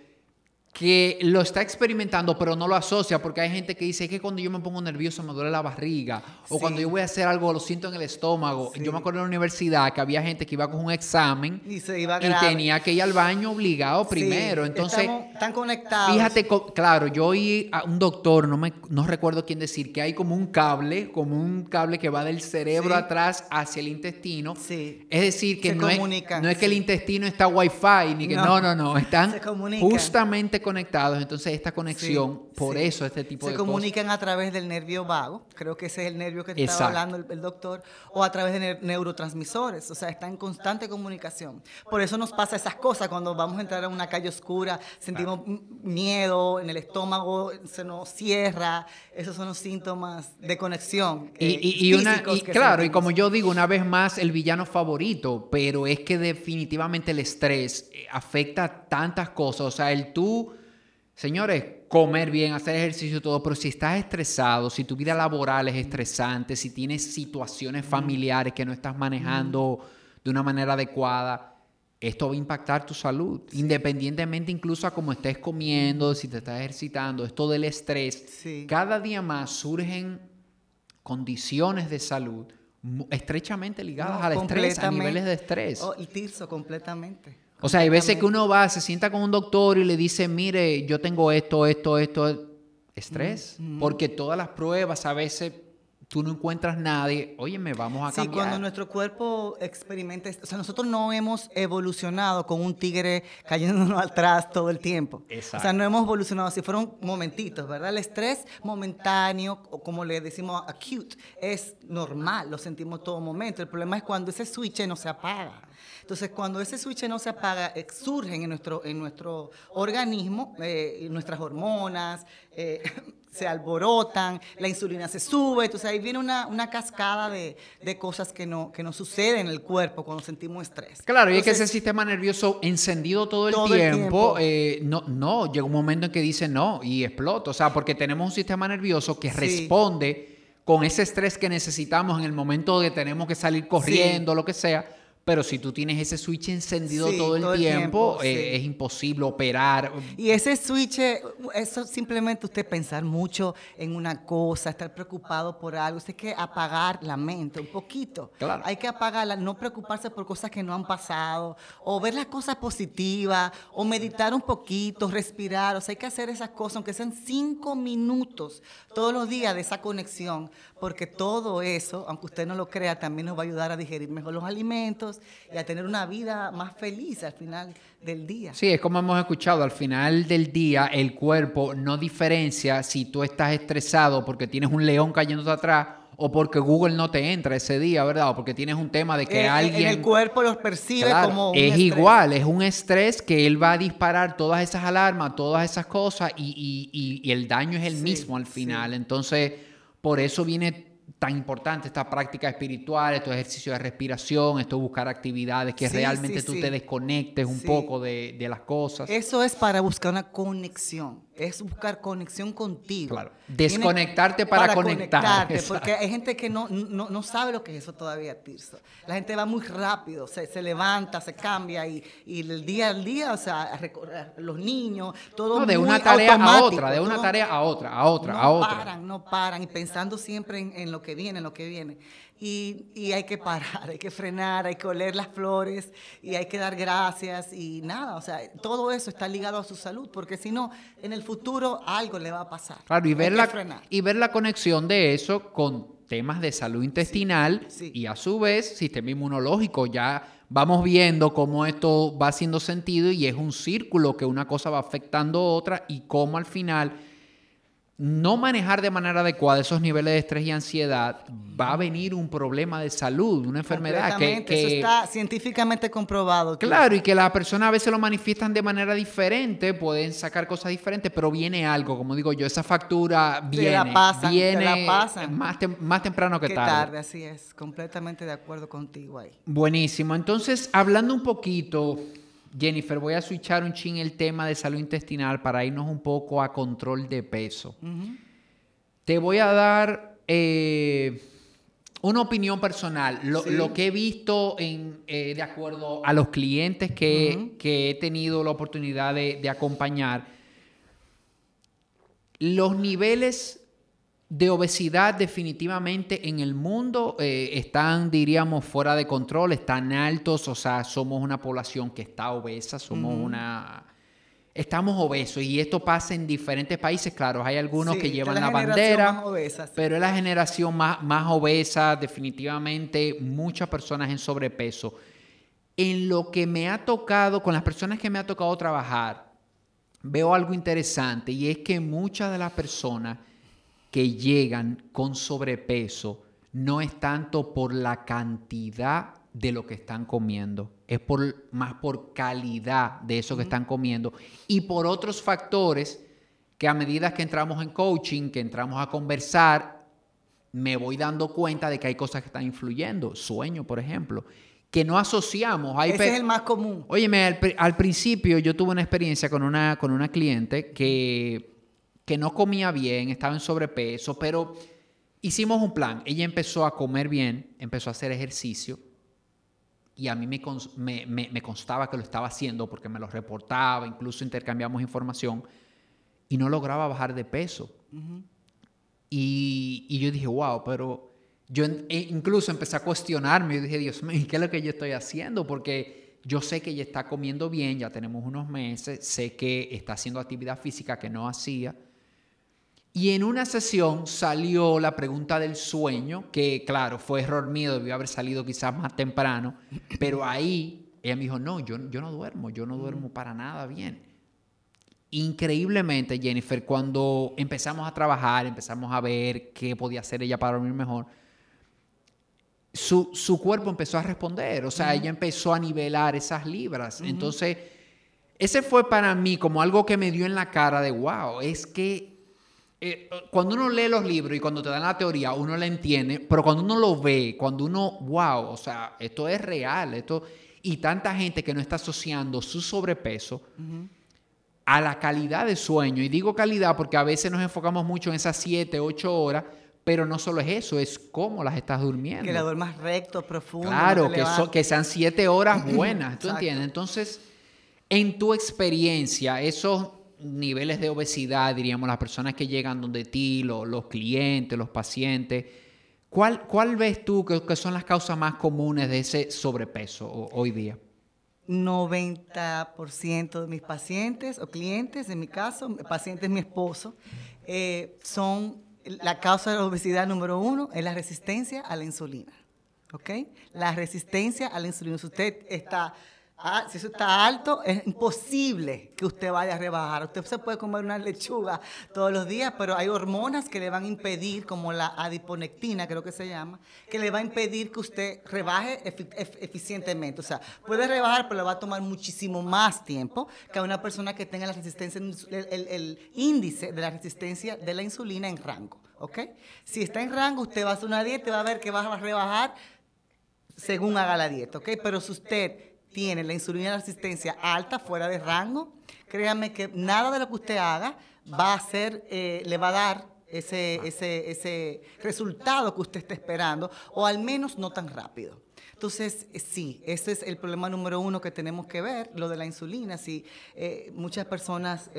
que lo está experimentando pero no lo asocia porque hay gente que dice que cuando yo me pongo nervioso me duele la barriga o cuando yo voy a hacer algo lo siento en el estómago. Yo me acuerdo en la universidad que había gente que iba con un examen y, se iba y tenía que ir al baño obligado primero. Entonces, están conectados. Fíjate, claro, yo oí a un doctor, no me no recuerdo quién decir, que hay como un cable, como un cable que va del cerebro atrás hacia el intestino. Es decir, que no es, no es, que el intestino está wifi ni que no, no, no, están justamente conectados, entonces esta conexión, por eso este tipo Se de comunican a través del nervio vago, creo que ese es el nervio que está hablando el, doctor, o a través de neurotransmisores, o sea, está en constante comunicación. Por eso nos pasa esas cosas cuando vamos a entrar a una calle oscura, sentimos miedo en el estómago, se nos cierra, esos son los síntomas de conexión. y, eh, una, claro, y como yo digo, una vez más, el villano favorito, pero es que definitivamente el estrés eh, afecta tantas cosas, o sea, el tú, señores, comer bien, hacer ejercicio, todo, pero si estás estresado, si tu vida laboral es estresante, si tienes situaciones familiares que no estás manejando de una manera adecuada, esto va a impactar tu salud, independientemente incluso a cómo estés comiendo, si te estás ejercitando, esto del estrés. Cada día más surgen condiciones de salud estrechamente ligadas al estrés, a niveles de estrés. Oh, y tirso completamente. O sea, hay veces que uno va, se sienta con un doctor y le dice, mire, yo tengo esto, esto, esto, estrés, mm, mm. porque todas las pruebas a veces tú no encuentras nadie, oye, me vamos a cambiar. Sí, cuando nuestro cuerpo experimenta, o sea, nosotros no hemos evolucionado con un tigre cayéndonos atrás todo el tiempo. Exacto. O sea, no hemos evolucionado así, fueron momentitos, ¿verdad? El estrés momentáneo, o como le decimos acute, es normal, lo sentimos todo momento. El problema es cuando ese switch no se apaga. Entonces, cuando ese switch no se apaga, eh, surgen en nuestro, en nuestro organismo eh, nuestras hormonas, eh, se alborotan, la insulina se sube, entonces ahí viene una, una cascada de, de, cosas que no, que no suceden en el cuerpo cuando sentimos estrés. Claro, y es que ese sistema nervioso encendido todo el tiempo, no, no, llega un momento en que dice no y explota, o sea, porque tenemos un sistema nervioso que responde con ese estrés que necesitamos en el momento de que tenemos que salir corriendo, lo que sea pero si tú tienes ese switch encendido todo el tiempo, eh, es imposible operar. Y ese switch, eso simplemente usted pensar mucho en una cosa, estar preocupado por algo, usted hay que apagar la mente un poquito. Claro. Hay que apagarla, no preocuparse por cosas que no han pasado, o ver las cosas positivas, o meditar un poquito, respirar. O sea, hay que hacer esas cosas, aunque sean cinco minutos todos los días de esa conexión, porque todo eso, aunque usted no lo crea, también nos va a ayudar a digerir mejor los alimentos y a tener una vida más feliz al final del día. Sí, es como hemos escuchado, al final del día el cuerpo no diferencia si tú estás estresado porque tienes un león cayéndote atrás o porque Google no te entra ese día, ¿verdad? O porque tienes un tema de que eh, alguien... el cuerpo los percibe como un Es igual, es un estrés que él va a disparar todas esas alarmas, todas esas cosas y, el daño es el mismo al final. Entonces, por eso viene tan importante esta práctica espiritual, estos ejercicios de respiración, esto buscar actividades que realmente tú te desconectes un poco de, de, las cosas. Eso es para buscar una conexión es buscar conexión contigo. Claro. Desconectarte para, conectar. porque hay gente que no, no, sabe lo que es eso todavía, Tirso. La gente va muy rápido, se, se levanta, se cambia y, y, el día al día, o sea, los niños, todo no, de una tarea a otra, de una tarea a otra, a otra, a otra. No paran, no paran y pensando siempre en, en lo que viene, en lo que viene y, hay que parar, hay que frenar, hay que oler las flores y hay que dar gracias y nada, o sea, todo eso está ligado a su salud, porque si no, en el futuro algo le va a pasar. Claro, y ver, la, y ver la conexión de eso con temas de salud intestinal y a su vez sistema inmunológico. Ya vamos viendo cómo esto va haciendo sentido y es un círculo que una cosa va afectando a otra y cómo al final no manejar de manera adecuada esos niveles de estrés y ansiedad, va a venir un problema de salud, una enfermedad que, Eso está científicamente comprobado. Claro, y que las personas a veces lo manifiestan de manera diferente, pueden sacar cosas diferentes, pero viene algo, como digo yo, esa factura viene, la pasan, viene la Más, más, temprano que, que tarde. tarde. Así es, completamente de acuerdo contigo ahí. Buenísimo, entonces hablando un poquito Jennifer, voy a switchar un chin el tema de salud intestinal para irnos un poco a control de peso. Te voy a dar eh, una opinión personal, lo, que he visto en, eh, de acuerdo a los clientes que, he tenido la oportunidad de acompañar. Los niveles de obesidad definitivamente en el mundo eh, están, diríamos, fuera de control, están altos, o sea, somos una población que está obesa, somos una... Estamos obesos y esto pasa en diferentes países, claro, hay algunos que llevan la, bandera, pero es la generación más, más obesa, definitivamente muchas personas en sobrepeso. En lo que me ha tocado, con las personas que me ha tocado trabajar, veo algo interesante y es que muchas de las personas que llegan con sobrepeso no es tanto por la cantidad de lo que están comiendo, es por, más por calidad de eso que están comiendo y por otros factores que a medida que entramos en coaching, que entramos a conversar, me voy dando cuenta de que hay cosas que están influyendo. Sueño, por ejemplo, que no asociamos. Ese es el más común. Óyeme, al, principio yo tuve una experiencia con una, con una cliente que, que no comía bien, estaba en sobrepeso, pero hicimos un plan. Ella empezó a comer bien, empezó a hacer ejercicio y a mí me, me, constaba que lo estaba haciendo porque me lo reportaba, incluso intercambiamos información y no lograba bajar de peso. y, yo dije, wow, pero yo e incluso empecé a cuestionarme. Yo dije, Dios mío, ¿qué es lo que yo estoy haciendo? Porque yo sé que ella está comiendo bien, ya tenemos unos meses, sé que está haciendo actividad física que no hacía. Y en una sesión salió la pregunta del sueño, que claro, fue error mío, debió haber salido quizás más temprano, pero ahí ella me dijo, no, yo, yo no duermo, yo no duermo para nada bien. Increíblemente, Jennifer, cuando empezamos a trabajar, empezamos a ver qué podía hacer ella para dormir mejor, su, cuerpo empezó a responder, o sea, ella empezó a nivelar esas libras. Entonces, ese fue para mí como algo que me dio en la cara de, wow, es que eh, cuando uno lee los libros y cuando te dan la teoría, uno la entiende, pero cuando uno lo ve, cuando uno, wow, o sea, esto es real, esto, y tanta gente que no está asociando su sobrepeso a la calidad de sueño, y digo calidad porque a veces nos enfocamos mucho en esas 7, 8 horas, pero no solo es eso, es cómo las estás durmiendo. Que la duermas recto, profundo. Claro, que, que sean siete horas buenas, ¿tú entiendes? Entonces, en tu experiencia, esos niveles de obesidad, diríamos, las personas que llegan donde ti, los, clientes, los pacientes, ¿cuál, ¿cuál ves tú que, son las causas más comunes de ese sobrepeso hoy día? 90% de mis pacientes o clientes, en mi caso, pacientes mi esposo, eh, son la causa de la obesidad número uno es la resistencia a la insulina. ¿Ok? La resistencia a la insulina. Si usted está, ah, si eso está alto, es imposible que usted vaya a rebajar. Usted se puede comer una lechuga todos los días, pero hay hormonas que le van a impedir, como la adiponectina, creo que se llama, que le va a impedir que usted rebaje eficientemente. O sea, puede rebajar, pero le va a tomar muchísimo más tiempo que a una persona que tenga la resistencia, el, el índice de la resistencia de la insulina en rango. ¿ok? Si está en rango, usted va a hacer una dieta y va a ver que va a rebajar según haga la dieta, ¿ok? Pero si usted tiene la insulina de resistencia alta, fuera de rango, créanme que nada de lo que usted haga va a ser, eh, le va a dar ese, ese, ese resultado que usted está esperando, o al menos no tan rápido. Entonces, eh, sí, ese es el problema número uno que tenemos que ver, lo de la insulina. Si eh, muchas personas,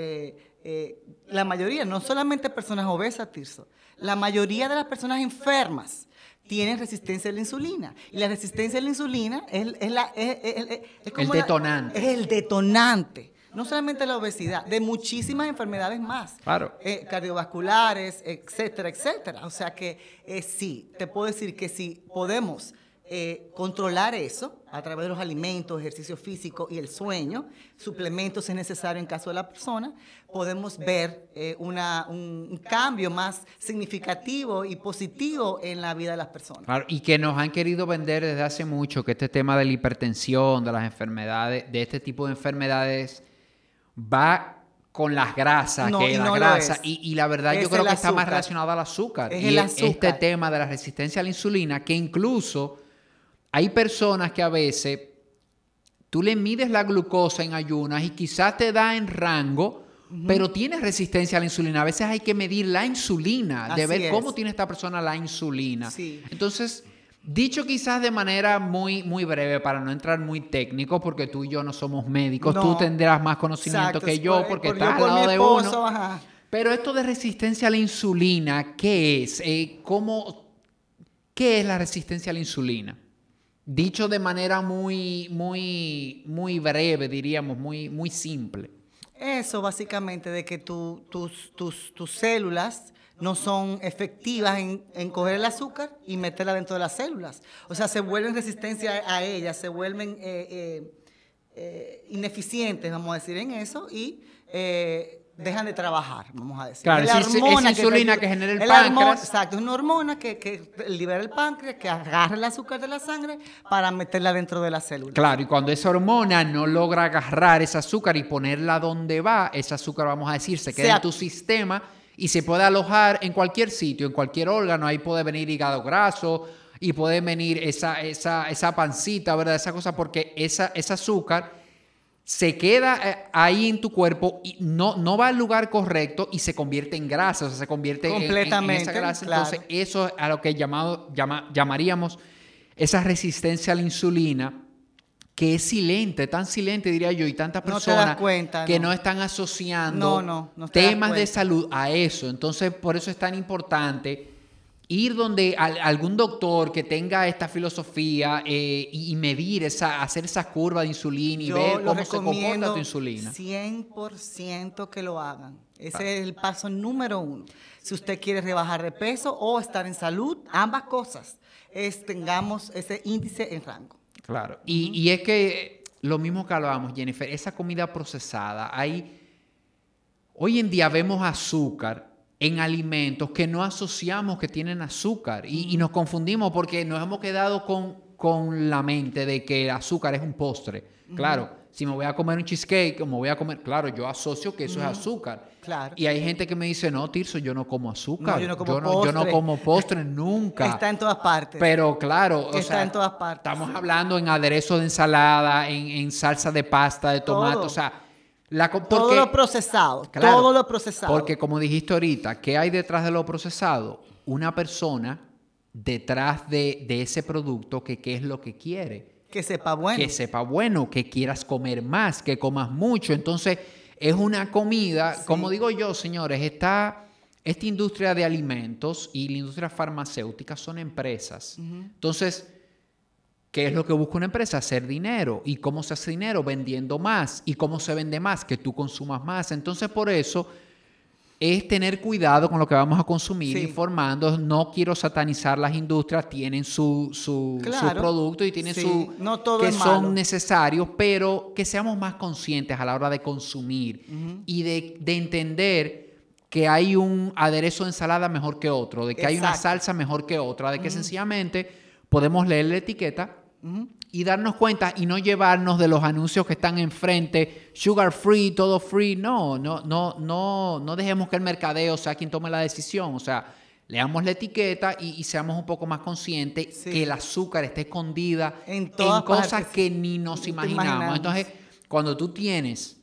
la mayoría, no solamente personas obesas, Tirso, la mayoría de las personas enfermas tienen resistencia a la insulina. Y la resistencia a la insulina es, la, el detonante. es el detonante. No solamente la obesidad, de muchísimas enfermedades más. Claro. Eh, cardiovasculares, etcétera, etcétera. O sea que eh, sí, te puedo decir que si podemos eh, controlar eso a través de los alimentos, ejercicio físico y el sueño, suplementos si es necesario en caso de la persona, podemos ver eh, una, un cambio más significativo y positivo en la vida de las personas. y que nos han querido vender desde hace mucho que este tema de la hipertensión, de las enfermedades, de este tipo de enfermedades, va con las grasas, que la grasa, y, la verdad yo creo que está más relacionado al azúcar. Es y este tema de la resistencia a la insulina, que incluso hay personas que a veces tú le mides la glucosa en ayunas y quizás te da en rango, pero tienes resistencia a la insulina. A veces hay que medir la insulina, de ver cómo tiene esta persona la insulina. Entonces, dicho quizás de manera muy, muy breve, para no entrar muy técnico, porque tú y yo no somos médicos, tú tendrás más conocimiento que yo, porque estás al lado de uno. Pero esto de resistencia a la insulina, ¿qué es? Eh, ¿cómo, ¿Qué es la resistencia a la insulina? Dicho de manera muy, muy, muy breve, diríamos, muy, muy simple. Eso básicamente de que tus, tus, células no son efectivas en, coger el azúcar y meterla dentro de las células. O sea, se vuelven resistencia a ellas, se vuelven eh, eh, eh, ineficientes, vamos a decir, en eso y dejan de trabajar, vamos a decir. Claro, Es la es hormona insulina que genera el páncreas. Exacto, es una hormona que, que libera el páncreas, que agarra el azúcar de la sangre para meterla dentro de la célula. Claro, y cuando esa hormona no logra agarrar ese azúcar y ponerla donde va, ese azúcar, vamos a decir, se queda en tu sistema y se puede alojar en cualquier sitio, en cualquier órgano. Ahí puede venir hígado graso y puede venir esa, esa, esa pancita, ¿verdad? Esa cosa, porque esa, ese azúcar se queda eh, ahí en tu cuerpo y no, no va al lugar correcto y se convierte en grasa, o sea, se convierte en- en- en, Completamente, esa grasa. claro. Entonces, eso es a lo que llamado, llama- llamaríamos esa resistencia a la insulina, que es silente, tan silente diría yo, y tantas No personas cuenta, que no. no están asociando No, te temas de salud a eso. Entonces, por eso es tan importante ir donde al- algún doctor que tenga esta filosofía eh, y, medir esa, hacer esa curva de insulina y Yo ver cómo se comporta tu insulina. 100% que lo hagan. Ese es el paso número uno. Si usted quiere rebajar de peso o estar en salud, ambas cosas, es tengamos ese índice en rango. Claro. Y, y es que lo mismo que hablábamos, Jennifer, esa comida procesada, hay, hoy en día vemos azúcar en alimentos que no asociamos que tienen azúcar y, y nos confundimos porque nos hemos quedado con, con la mente de que el azúcar es un postre. Claro, si me voy a comer un cheesecake o me voy a comer, claro, yo asocio que eso es azúcar. Claro. Y hay gente que me dice, no, Tirso, yo no como azúcar. No, yo no como yo no, yo no postre". como postre nunca. Está en todas partes. Pero claro, o Está sea, en todas partes, Estamos hablando en aderezo de ensalada, en, en salsa de pasta, de tomate, Todo. o sea, la co- todo porque- lo procesado, claro, todo lo procesado. Porque como dijiste ahorita, ¿qué hay detrás de lo procesado? Una persona detrás de, de ese producto que qué es lo que quiere que sepa bueno. que sepa bueno, que quieras comer más, que comas mucho. Entonces, es una comida, Sí. como digo yo, señores, está, esta industria de alimentos y la industria farmacéutica son empresas. Entonces, ¿qué es lo que busca una empresa? Hacer dinero. ¿Y cómo se hace dinero? Vendiendo más. ¿Y cómo se vende más? Que tú consumas más. Entonces, por eso es tener cuidado con lo que vamos a consumir, Sí. informando. No quiero satanizar las industrias, tienen su, su, productos y tienen Sí, su no todo que es son malo. necesarios, pero que seamos más conscientes a la hora de consumir y de, de entender que hay un aderezo de ensalada mejor que otro, de que hay una salsa mejor que otra, de que sencillamente podemos leer la etiqueta y darnos cuenta y no llevarnos de los anuncios que están enfrente, sugar free, todo free. No, no, no, no, no dejemos que el mercadeo sea quien tome la decisión. O sea, leamos la etiqueta y, y seamos un poco más conscientes Sí. que el azúcar está escondida En cosas que ni nos imaginamos. Entonces, cuando tú tienes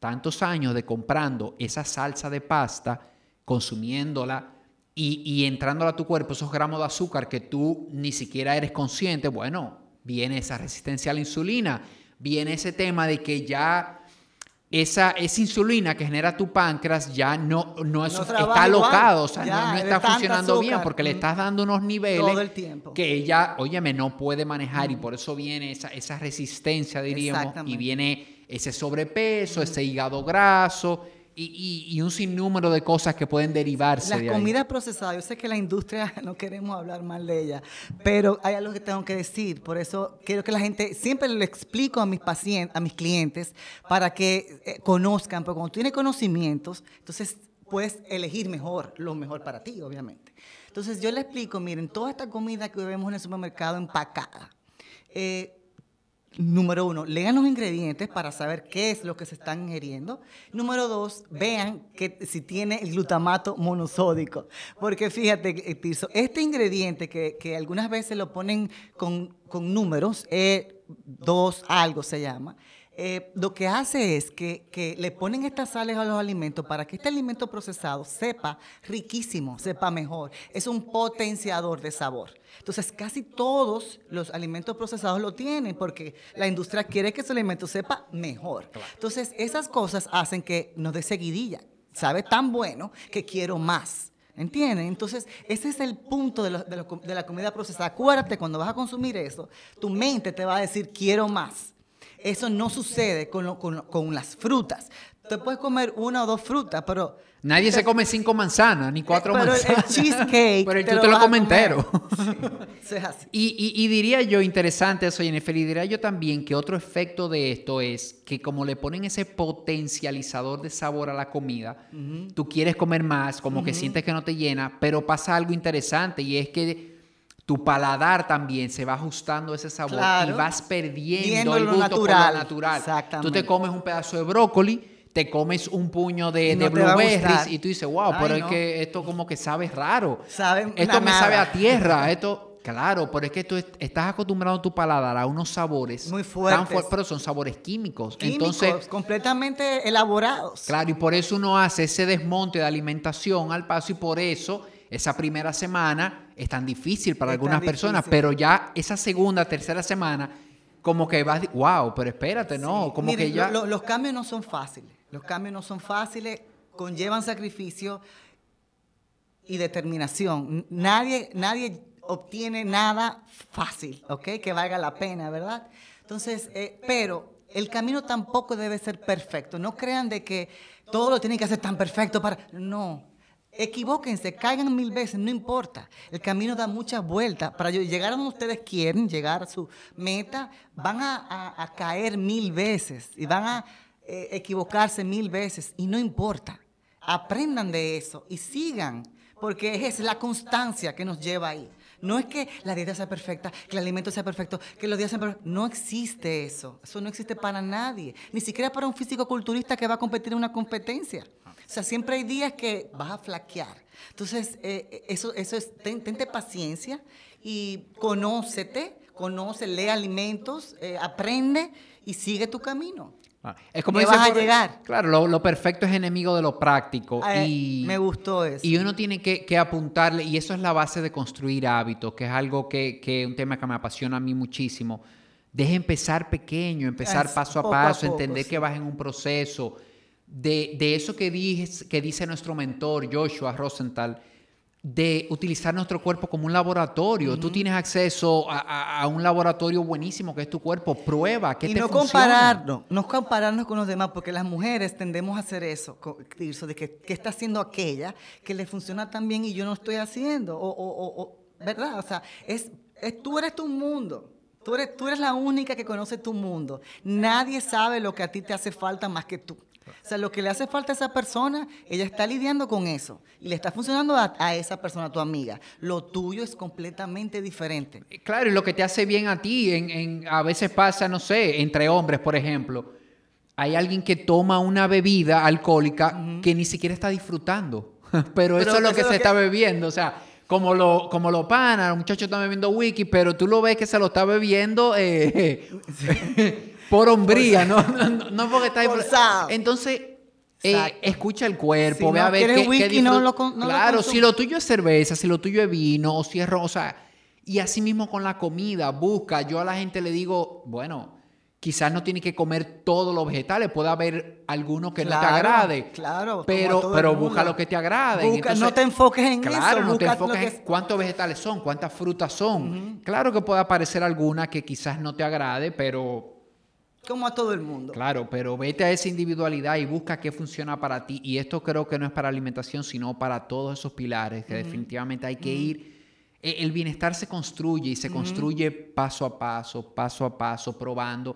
tantos años de comprando esa salsa de pasta, consumiéndola y, y entrándola a tu cuerpo, esos gramos de azúcar que tú ni siquiera eres consciente, bueno, viene esa resistencia a la insulina, viene ese tema de que ya esa, esa insulina que genera tu páncreas ya no, no, es- No está alocado, o sea, Ya, no, está funcionando bien porque le Mm. estás dando unos niveles que ella, óyeme, no puede manejar y por eso viene esa, esa resistencia, diríamos, y viene ese sobrepeso, ese hígado graso y, y- y un sinnúmero de cosas que pueden derivarse Las de comidas procesadas, yo sé que la industria no queremos hablar mal de ella, pero hay algo que tengo que decir, por eso quiero que la gente, siempre le explico a mis pacientes, a mis clientes, para que eh, conozcan, porque cuando tienes conocimientos, entonces puedes elegir mejor, lo mejor para ti, obviamente. Entonces yo le explico, miren, toda esta comida que vemos en el supermercado empacada, eh, Número uno, lean los ingredientes para saber qué es lo que se están ingiriendo. Número dos, vean que si tiene el glutamato monosódico. Porque fíjate, eh, Tirso, este ingrediente que, que algunas veces lo ponen con, con números, E2 algo se llama, eh, lo que hace es que, que le ponen estas sales a los alimentos para que este alimento procesado sepa riquísimo, sepa mejor. Es un potenciador de sabor. Entonces, casi todos los alimentos procesados lo tienen porque la industria quiere que su alimento sepa mejor. Entonces, esas cosas hacen que nos dé seguidilla. Sabe tan bueno que quiero más. ¿Entienden? Entonces, ese es el punto de, lo- de lo- de la comida procesada. Acuérdate, cuando vas a consumir eso, tu mente te va a decir, quiero más. Eso no sucede con, lo- con lo- con las frutas. Te puedes comer una o dos frutas, pero Nadie se come cinco manzanas, ni cuatro Pero el- manzanas. el cheesecake Pero te tú lo te lo a comes entero. Eso es así. Y, y- y diría yo, interesante eso, Jennifer, y diría yo también que otro efecto de esto es que como le ponen ese potencializador de sabor a la comida, tú quieres comer más, como que sientes que no te llena, pero pasa algo interesante y es que tu paladar también se va ajustando ese sabor Claro. y vas perdiendo Viendo el gusto por natural. lo natural. Exactamente. Tú te comes un pedazo de brócoli, te comes un puño de, no de blueberries y tú dices, wow, Ay, pero no. es que esto como que sabe raro. Sabe Esto me sabe a tierra, esto, claro, pero es que tú est- estás acostumbrado tu paladar a unos sabores Muy fuertes, pero son sabores químicos. Químicos, Entonces, completamente elaborados. claro, y por eso uno hace ese desmonte de alimentación al paso y por eso esa primera semana es tan difícil para Es algunas personas, difícil. pero ya esa segunda, tercera semana, como que vas, wow, pero espérate, no, como que ya... lo- lo- los cambios no son fáciles. Los cambios no son fáciles, conllevan sacrificio y determinación. Nadie, nadie obtiene nada fácil, ¿ok? Que valga la pena, ¿verdad? Entonces, eh, pero el camino tampoco debe ser perfecto. No crean de que todo lo tienen que hacer tan perfecto para... No. Equivóquense, caigan mil veces, no importa. El camino da muchas vueltas. Para llegar a donde ustedes quieren, llegar a su meta, van a, caer mil veces y van a eh, equivocarse mil veces y no importa. Aprendan de eso y sigan, porque es la constancia que nos lleva ahí. No es que la dieta sea perfecta, que el alimento sea perfecto, que los días sean perfectos. No existe eso. Eso no existe para nadie. Ni siquiera para un físico culturista que va a competir en una competencia. O sea, siempre hay días que vas a flaquear. Entonces, eh, eso, eso es, ten- tente paciencia y conócete, conoce, lee alimentos, eh, aprende y sigue tu camino. Ah, Es como dice vas a llegar. Claro, lo, lo perfecto es enemigo de lo práctico. Eh, y, me gustó eso. Y uno tiene que, que apuntarle, y eso es la base de construir hábitos, que es algo que, que un tema que me apasiona a mí muchísimo. Deje empezar pequeño, empezar Es paso a poco a paso, poco, entender sí. que vas en un proceso. De, de eso que, dice, que dice nuestro mentor, Joshua Rosenthal, de utilizar nuestro cuerpo como un laboratorio. Tú tienes acceso a, a- a un laboratorio buenísimo que es tu cuerpo. Prueba que y te no funciona. compararnos, no compararnos con los demás, porque las mujeres tendemos a hacer eso, de que, que está haciendo aquella que le funciona tan bien y yo no estoy haciendo, o, o- o- o- ¿verdad? O sea, es, es- tú eres tu mundo, tú eres, tú eres la única que conoce tu mundo. Nadie sabe lo que a ti te hace falta más que tú. O sea, lo que le hace falta a esa persona, ella está lidiando con eso y le está funcionando a, a esa persona, a tu amiga. Lo tuyo es completamente diferente. Claro, y lo que te hace bien a ti, en, en- a veces pasa, no sé, entre hombres, por ejemplo, hay alguien que toma una bebida alcohólica que ni siquiera está disfrutando, pero, eso es lo que se está bebiendo, o sea, como lo, como lo pana, los muchachos están bebiendo wiki, pero tú lo ves que se lo está bebiendo eh, por hombría, ¿no? No, no, porque está Forzado. Entonces, eh, escucha el cuerpo, Si ve no a ver qué, qué whisky, no lo con- lo Claro, si lo tuyo es cerveza, si lo tuyo es vino, o si es sea, y así mismo con la comida, busca. Yo a la gente le digo, bueno, quizás no tienes que comer todos los vegetales, puede haber alguno que no te agrade. claro, Pero, pero busca lo que te agrade. Busca- no te enfoques en claro, eso, no te enfoques que en cuántos vegetales son, cuántas frutas son. Claro que puede aparecer alguna que quizás no te agrade, pero Como a todo el mundo. Claro, pero vete a esa individualidad y busca qué funciona para ti. Y esto creo que no es para alimentación, sino para todos esos pilares que definitivamente hay que ir. E- El bienestar se construye y se construye paso a paso, paso a paso, probando.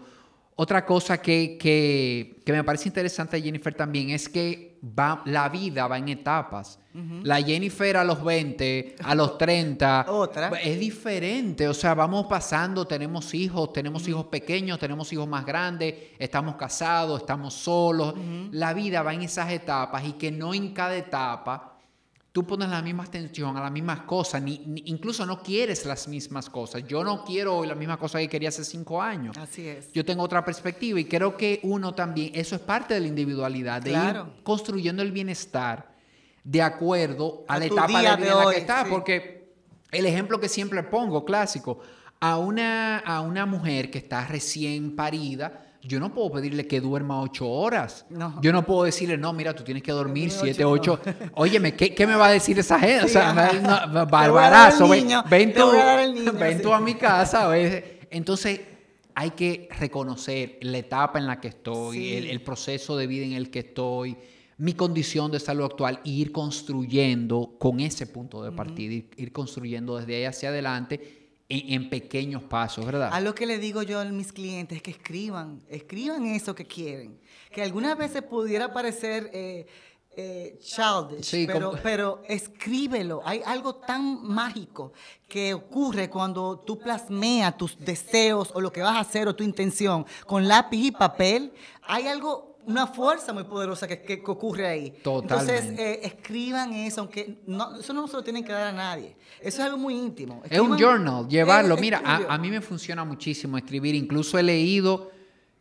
Otra cosa que, que- que me parece interesante, Jennifer, también es que va, la vida va en etapas. La Jennifer a los 20, a los 30, Otra. es diferente, o sea, vamos pasando, tenemos hijos, tenemos hijos pequeños, tenemos hijos más grandes, estamos casados, estamos solos. La vida va en esas etapas y que no en cada etapa tú pones la misma atención a las mismas cosas, ni, ni- incluso no quieres las mismas cosas. Yo no quiero hoy la misma cosa que quería hace cinco años. Así es. Yo tengo otra perspectiva y creo que uno también, eso es parte de la individualidad, de Claro. ir construyendo el bienestar de acuerdo a, A la etapa de vida de en la que está, sí. porque el ejemplo que siempre pongo, clásico, a una, a una mujer que está recién parida, yo no puedo pedirle que duerma ocho horas. No. Yo no puedo decirle, no, mira, tú tienes que dormir siete, ocho, ocho. Óyeme, ¿qué, qué me va a decir esa gente? o sea, no, barbarazo. ven- ven tú, a dar el niño, ven sí. tú a mi casa. ¿ves? Entonces, hay que reconocer la etapa en la que estoy, Sí. el, el proceso de vida en el que estoy. mi condición de salud actual y ir construyendo con ese punto de partida, ir, ir construyendo desde ahí hacia adelante en, pequeños pasos, ¿verdad? A lo que le digo yo a mis clientes es que escriban, escriban eso que quieren. Que algunas veces pudiera parecer eh, eh, childish, pero, pero escríbelo. Hay algo tan mágico que ocurre cuando tú plasmeas tus deseos o lo que vas a hacer o tu intención con lápiz y papel. Hay algo una fuerza muy poderosa que, ocurre ahí. Totalmente. Entonces, eh, escriban eso, aunque no, eso no se lo tienen que dar a nadie. Eso es algo muy íntimo. es un journal, llevarlo. Mira, a, mí me funciona muchísimo escribir. Incluso he leído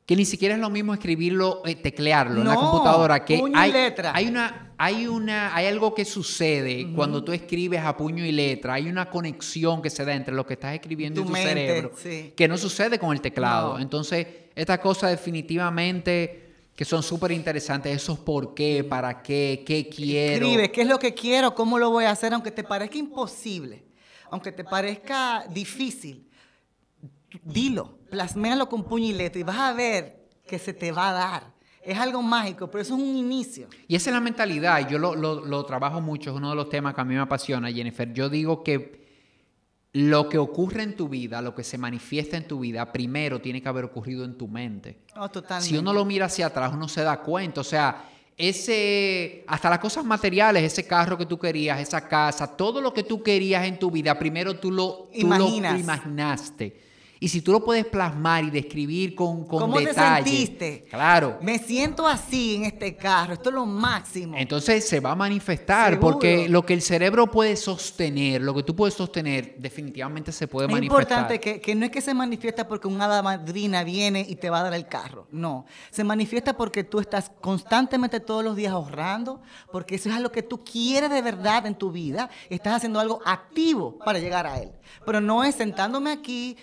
que ni siquiera es lo mismo escribirlo, eh, teclearlo en la computadora. Que hay, letra. hay una, hay una, hay algo que sucede cuando tú escribes a puño y letra. Hay una conexión que se da entre lo que estás escribiendo y tu cerebro, que no sucede con el teclado. Entonces, esta cosa definitivamente que son súper interesantes, esos por qué, para qué, qué quiero. Escribe, qué es lo que quiero, cómo lo voy a hacer, aunque te parezca imposible, aunque te parezca difícil, dilo, plasméalo con puño y letra y vas a ver que se te va a dar. Es algo mágico, pero eso es un inicio. Y esa es la mentalidad, yo lo, lo, lo trabajo mucho, es uno de los temas que a mí me apasiona, Jennifer. Yo digo que lo que ocurre en tu vida, lo que se manifiesta en tu vida, primero tiene que haber ocurrido en tu mente. Oh, totalmente. Si uno lo mira hacia atrás, uno se da cuenta. O sea, ese, hasta las cosas materiales, ese carro que tú querías, esa casa, todo lo que tú querías en tu vida, primero tú lo, tú lo imaginaste. Y si tú lo puedes plasmar y describir con, con ¿Cómo te sentiste? Claro. Me siento así en este carro, esto es lo máximo. Entonces se va a manifestar, porque lo que el cerebro puede sostener, lo que tú puedes sostener, definitivamente se puede manifestar. Es importante que, que, no es que se manifiesta porque un hada madrina viene y te va a dar el carro. No. Se manifiesta porque tú estás constantemente todos los días ahorrando, porque eso es lo que tú quieres de verdad en tu vida. Estás haciendo algo activo para llegar a él. Pero no es sentándome aquí,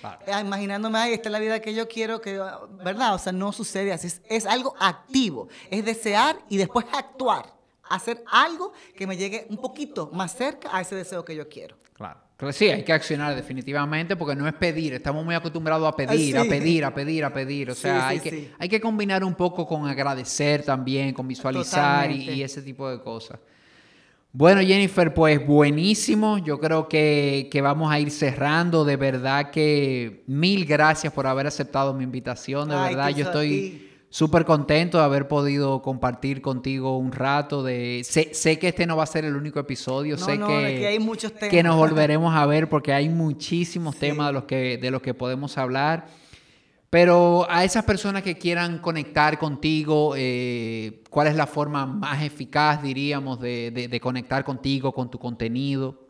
imaginándome, ay, esta es la vida que yo quiero, que, ¿verdad? O sea, no sucede así. Es, algo activo. Es desear y después actuar. Hacer algo que me llegue un poquito más cerca a ese deseo que yo quiero. Claro. Sí, hay que accionar definitivamente porque no es pedir, estamos muy acostumbrados a pedir, a pedir, a pedir, a pedir. O sea, hay, que, hay que combinar un poco con agradecer también, con visualizar y, ese tipo de cosas. Bueno, Jennifer, pues buenísimo. Yo creo que, vamos a ir cerrando. De verdad que mil gracias por haber aceptado mi invitación. De verdad, yo estoy súper contento de haber podido compartir contigo un rato. De sé, que este no va a ser el único episodio. sé que, hay muchos que nos volveremos a ver porque hay muchísimos temas de los que, de los que podemos hablar. Pero a esas personas que quieran conectar contigo, eh, ¿cuál es la forma más eficaz, diríamos, de, conectar contigo, con tu contenido?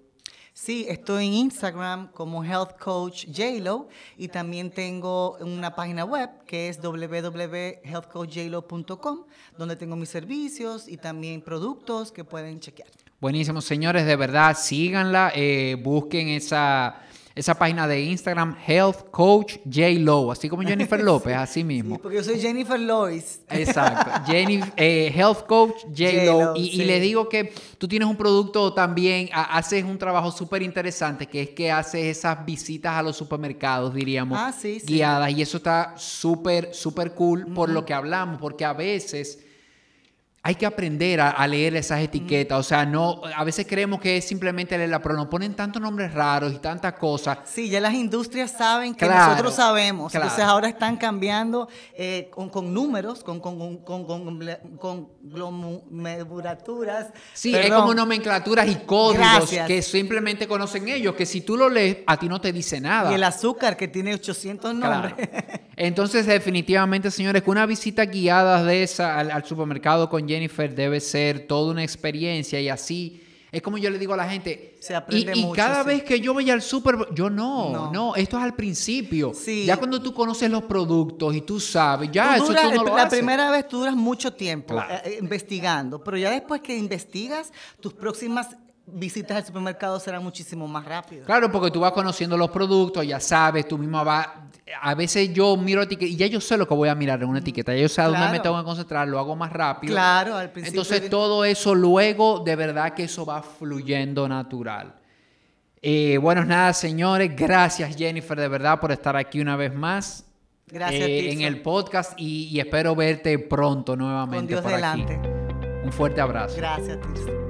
Sí, estoy en Instagram como Health Coach JLo y también tengo una página web que es www.healthcoachjlo.com donde tengo mis servicios y también productos que pueden chequear. Buenísimo, señores, de verdad, síganla, eh, busquen esa esa página de Instagram, Health Coach J. Low, así como Jennifer López, así mismo. Sí, porque yo soy Jennifer Lois. Exacto, eh, Health Coach J. Low. Y, le digo que tú tienes un producto también, haces un trabajo súper interesante, que es que haces esas visitas a los supermercados, diríamos, ah, guiadas. Y eso está súper, súper cool por lo que hablamos, porque a veces hay que aprender a, leer esas etiquetas. O sea, no, a veces creemos que es simplemente leerla, pero nos ponen tantos nombres raros y tantas cosas. Sí, ya las industrias saben que nosotros sabemos. Entonces ahora están cambiando eh, con, números, con, con, con, con Sí, es como nomenclaturas y códigos que simplemente conocen ellos, que si tú lo lees, a ti no te dice nada. Y el azúcar que tiene 800 nombres. Entonces, definitivamente, señores, que una visita guiada de esa al supermercado con Jennifer debe ser toda una experiencia y así es como yo le digo a la gente. Se aprende y, y cada vez que yo voy al súper, yo no, no, esto es al principio. Ya cuando tú conoces los productos y tú sabes, ya eso tú no lo La primera vez tú duras mucho tiempo eh, eh, investigando, pero ya después que investigas, tus próximas visitas al supermercado serán muchísimo más rápidas. Claro, porque tú vas conociendo los productos, ya sabes, tú mismo vas... A veces yo miro etiqueta y ya yo sé lo que voy a mirar en una etiqueta, ya yo sé a dónde me tengo que concentrar, lo hago más rápido. Claro, al principio. Entonces todo eso luego, de verdad que eso va fluyendo natural. Eh, bueno, nada, señores, gracias Jennifer, de verdad, por estar aquí una vez más. Gracias. Eh, en el podcast y, espero verte pronto nuevamente. Con Dios delante. Un fuerte abrazo. Gracias, Tirso.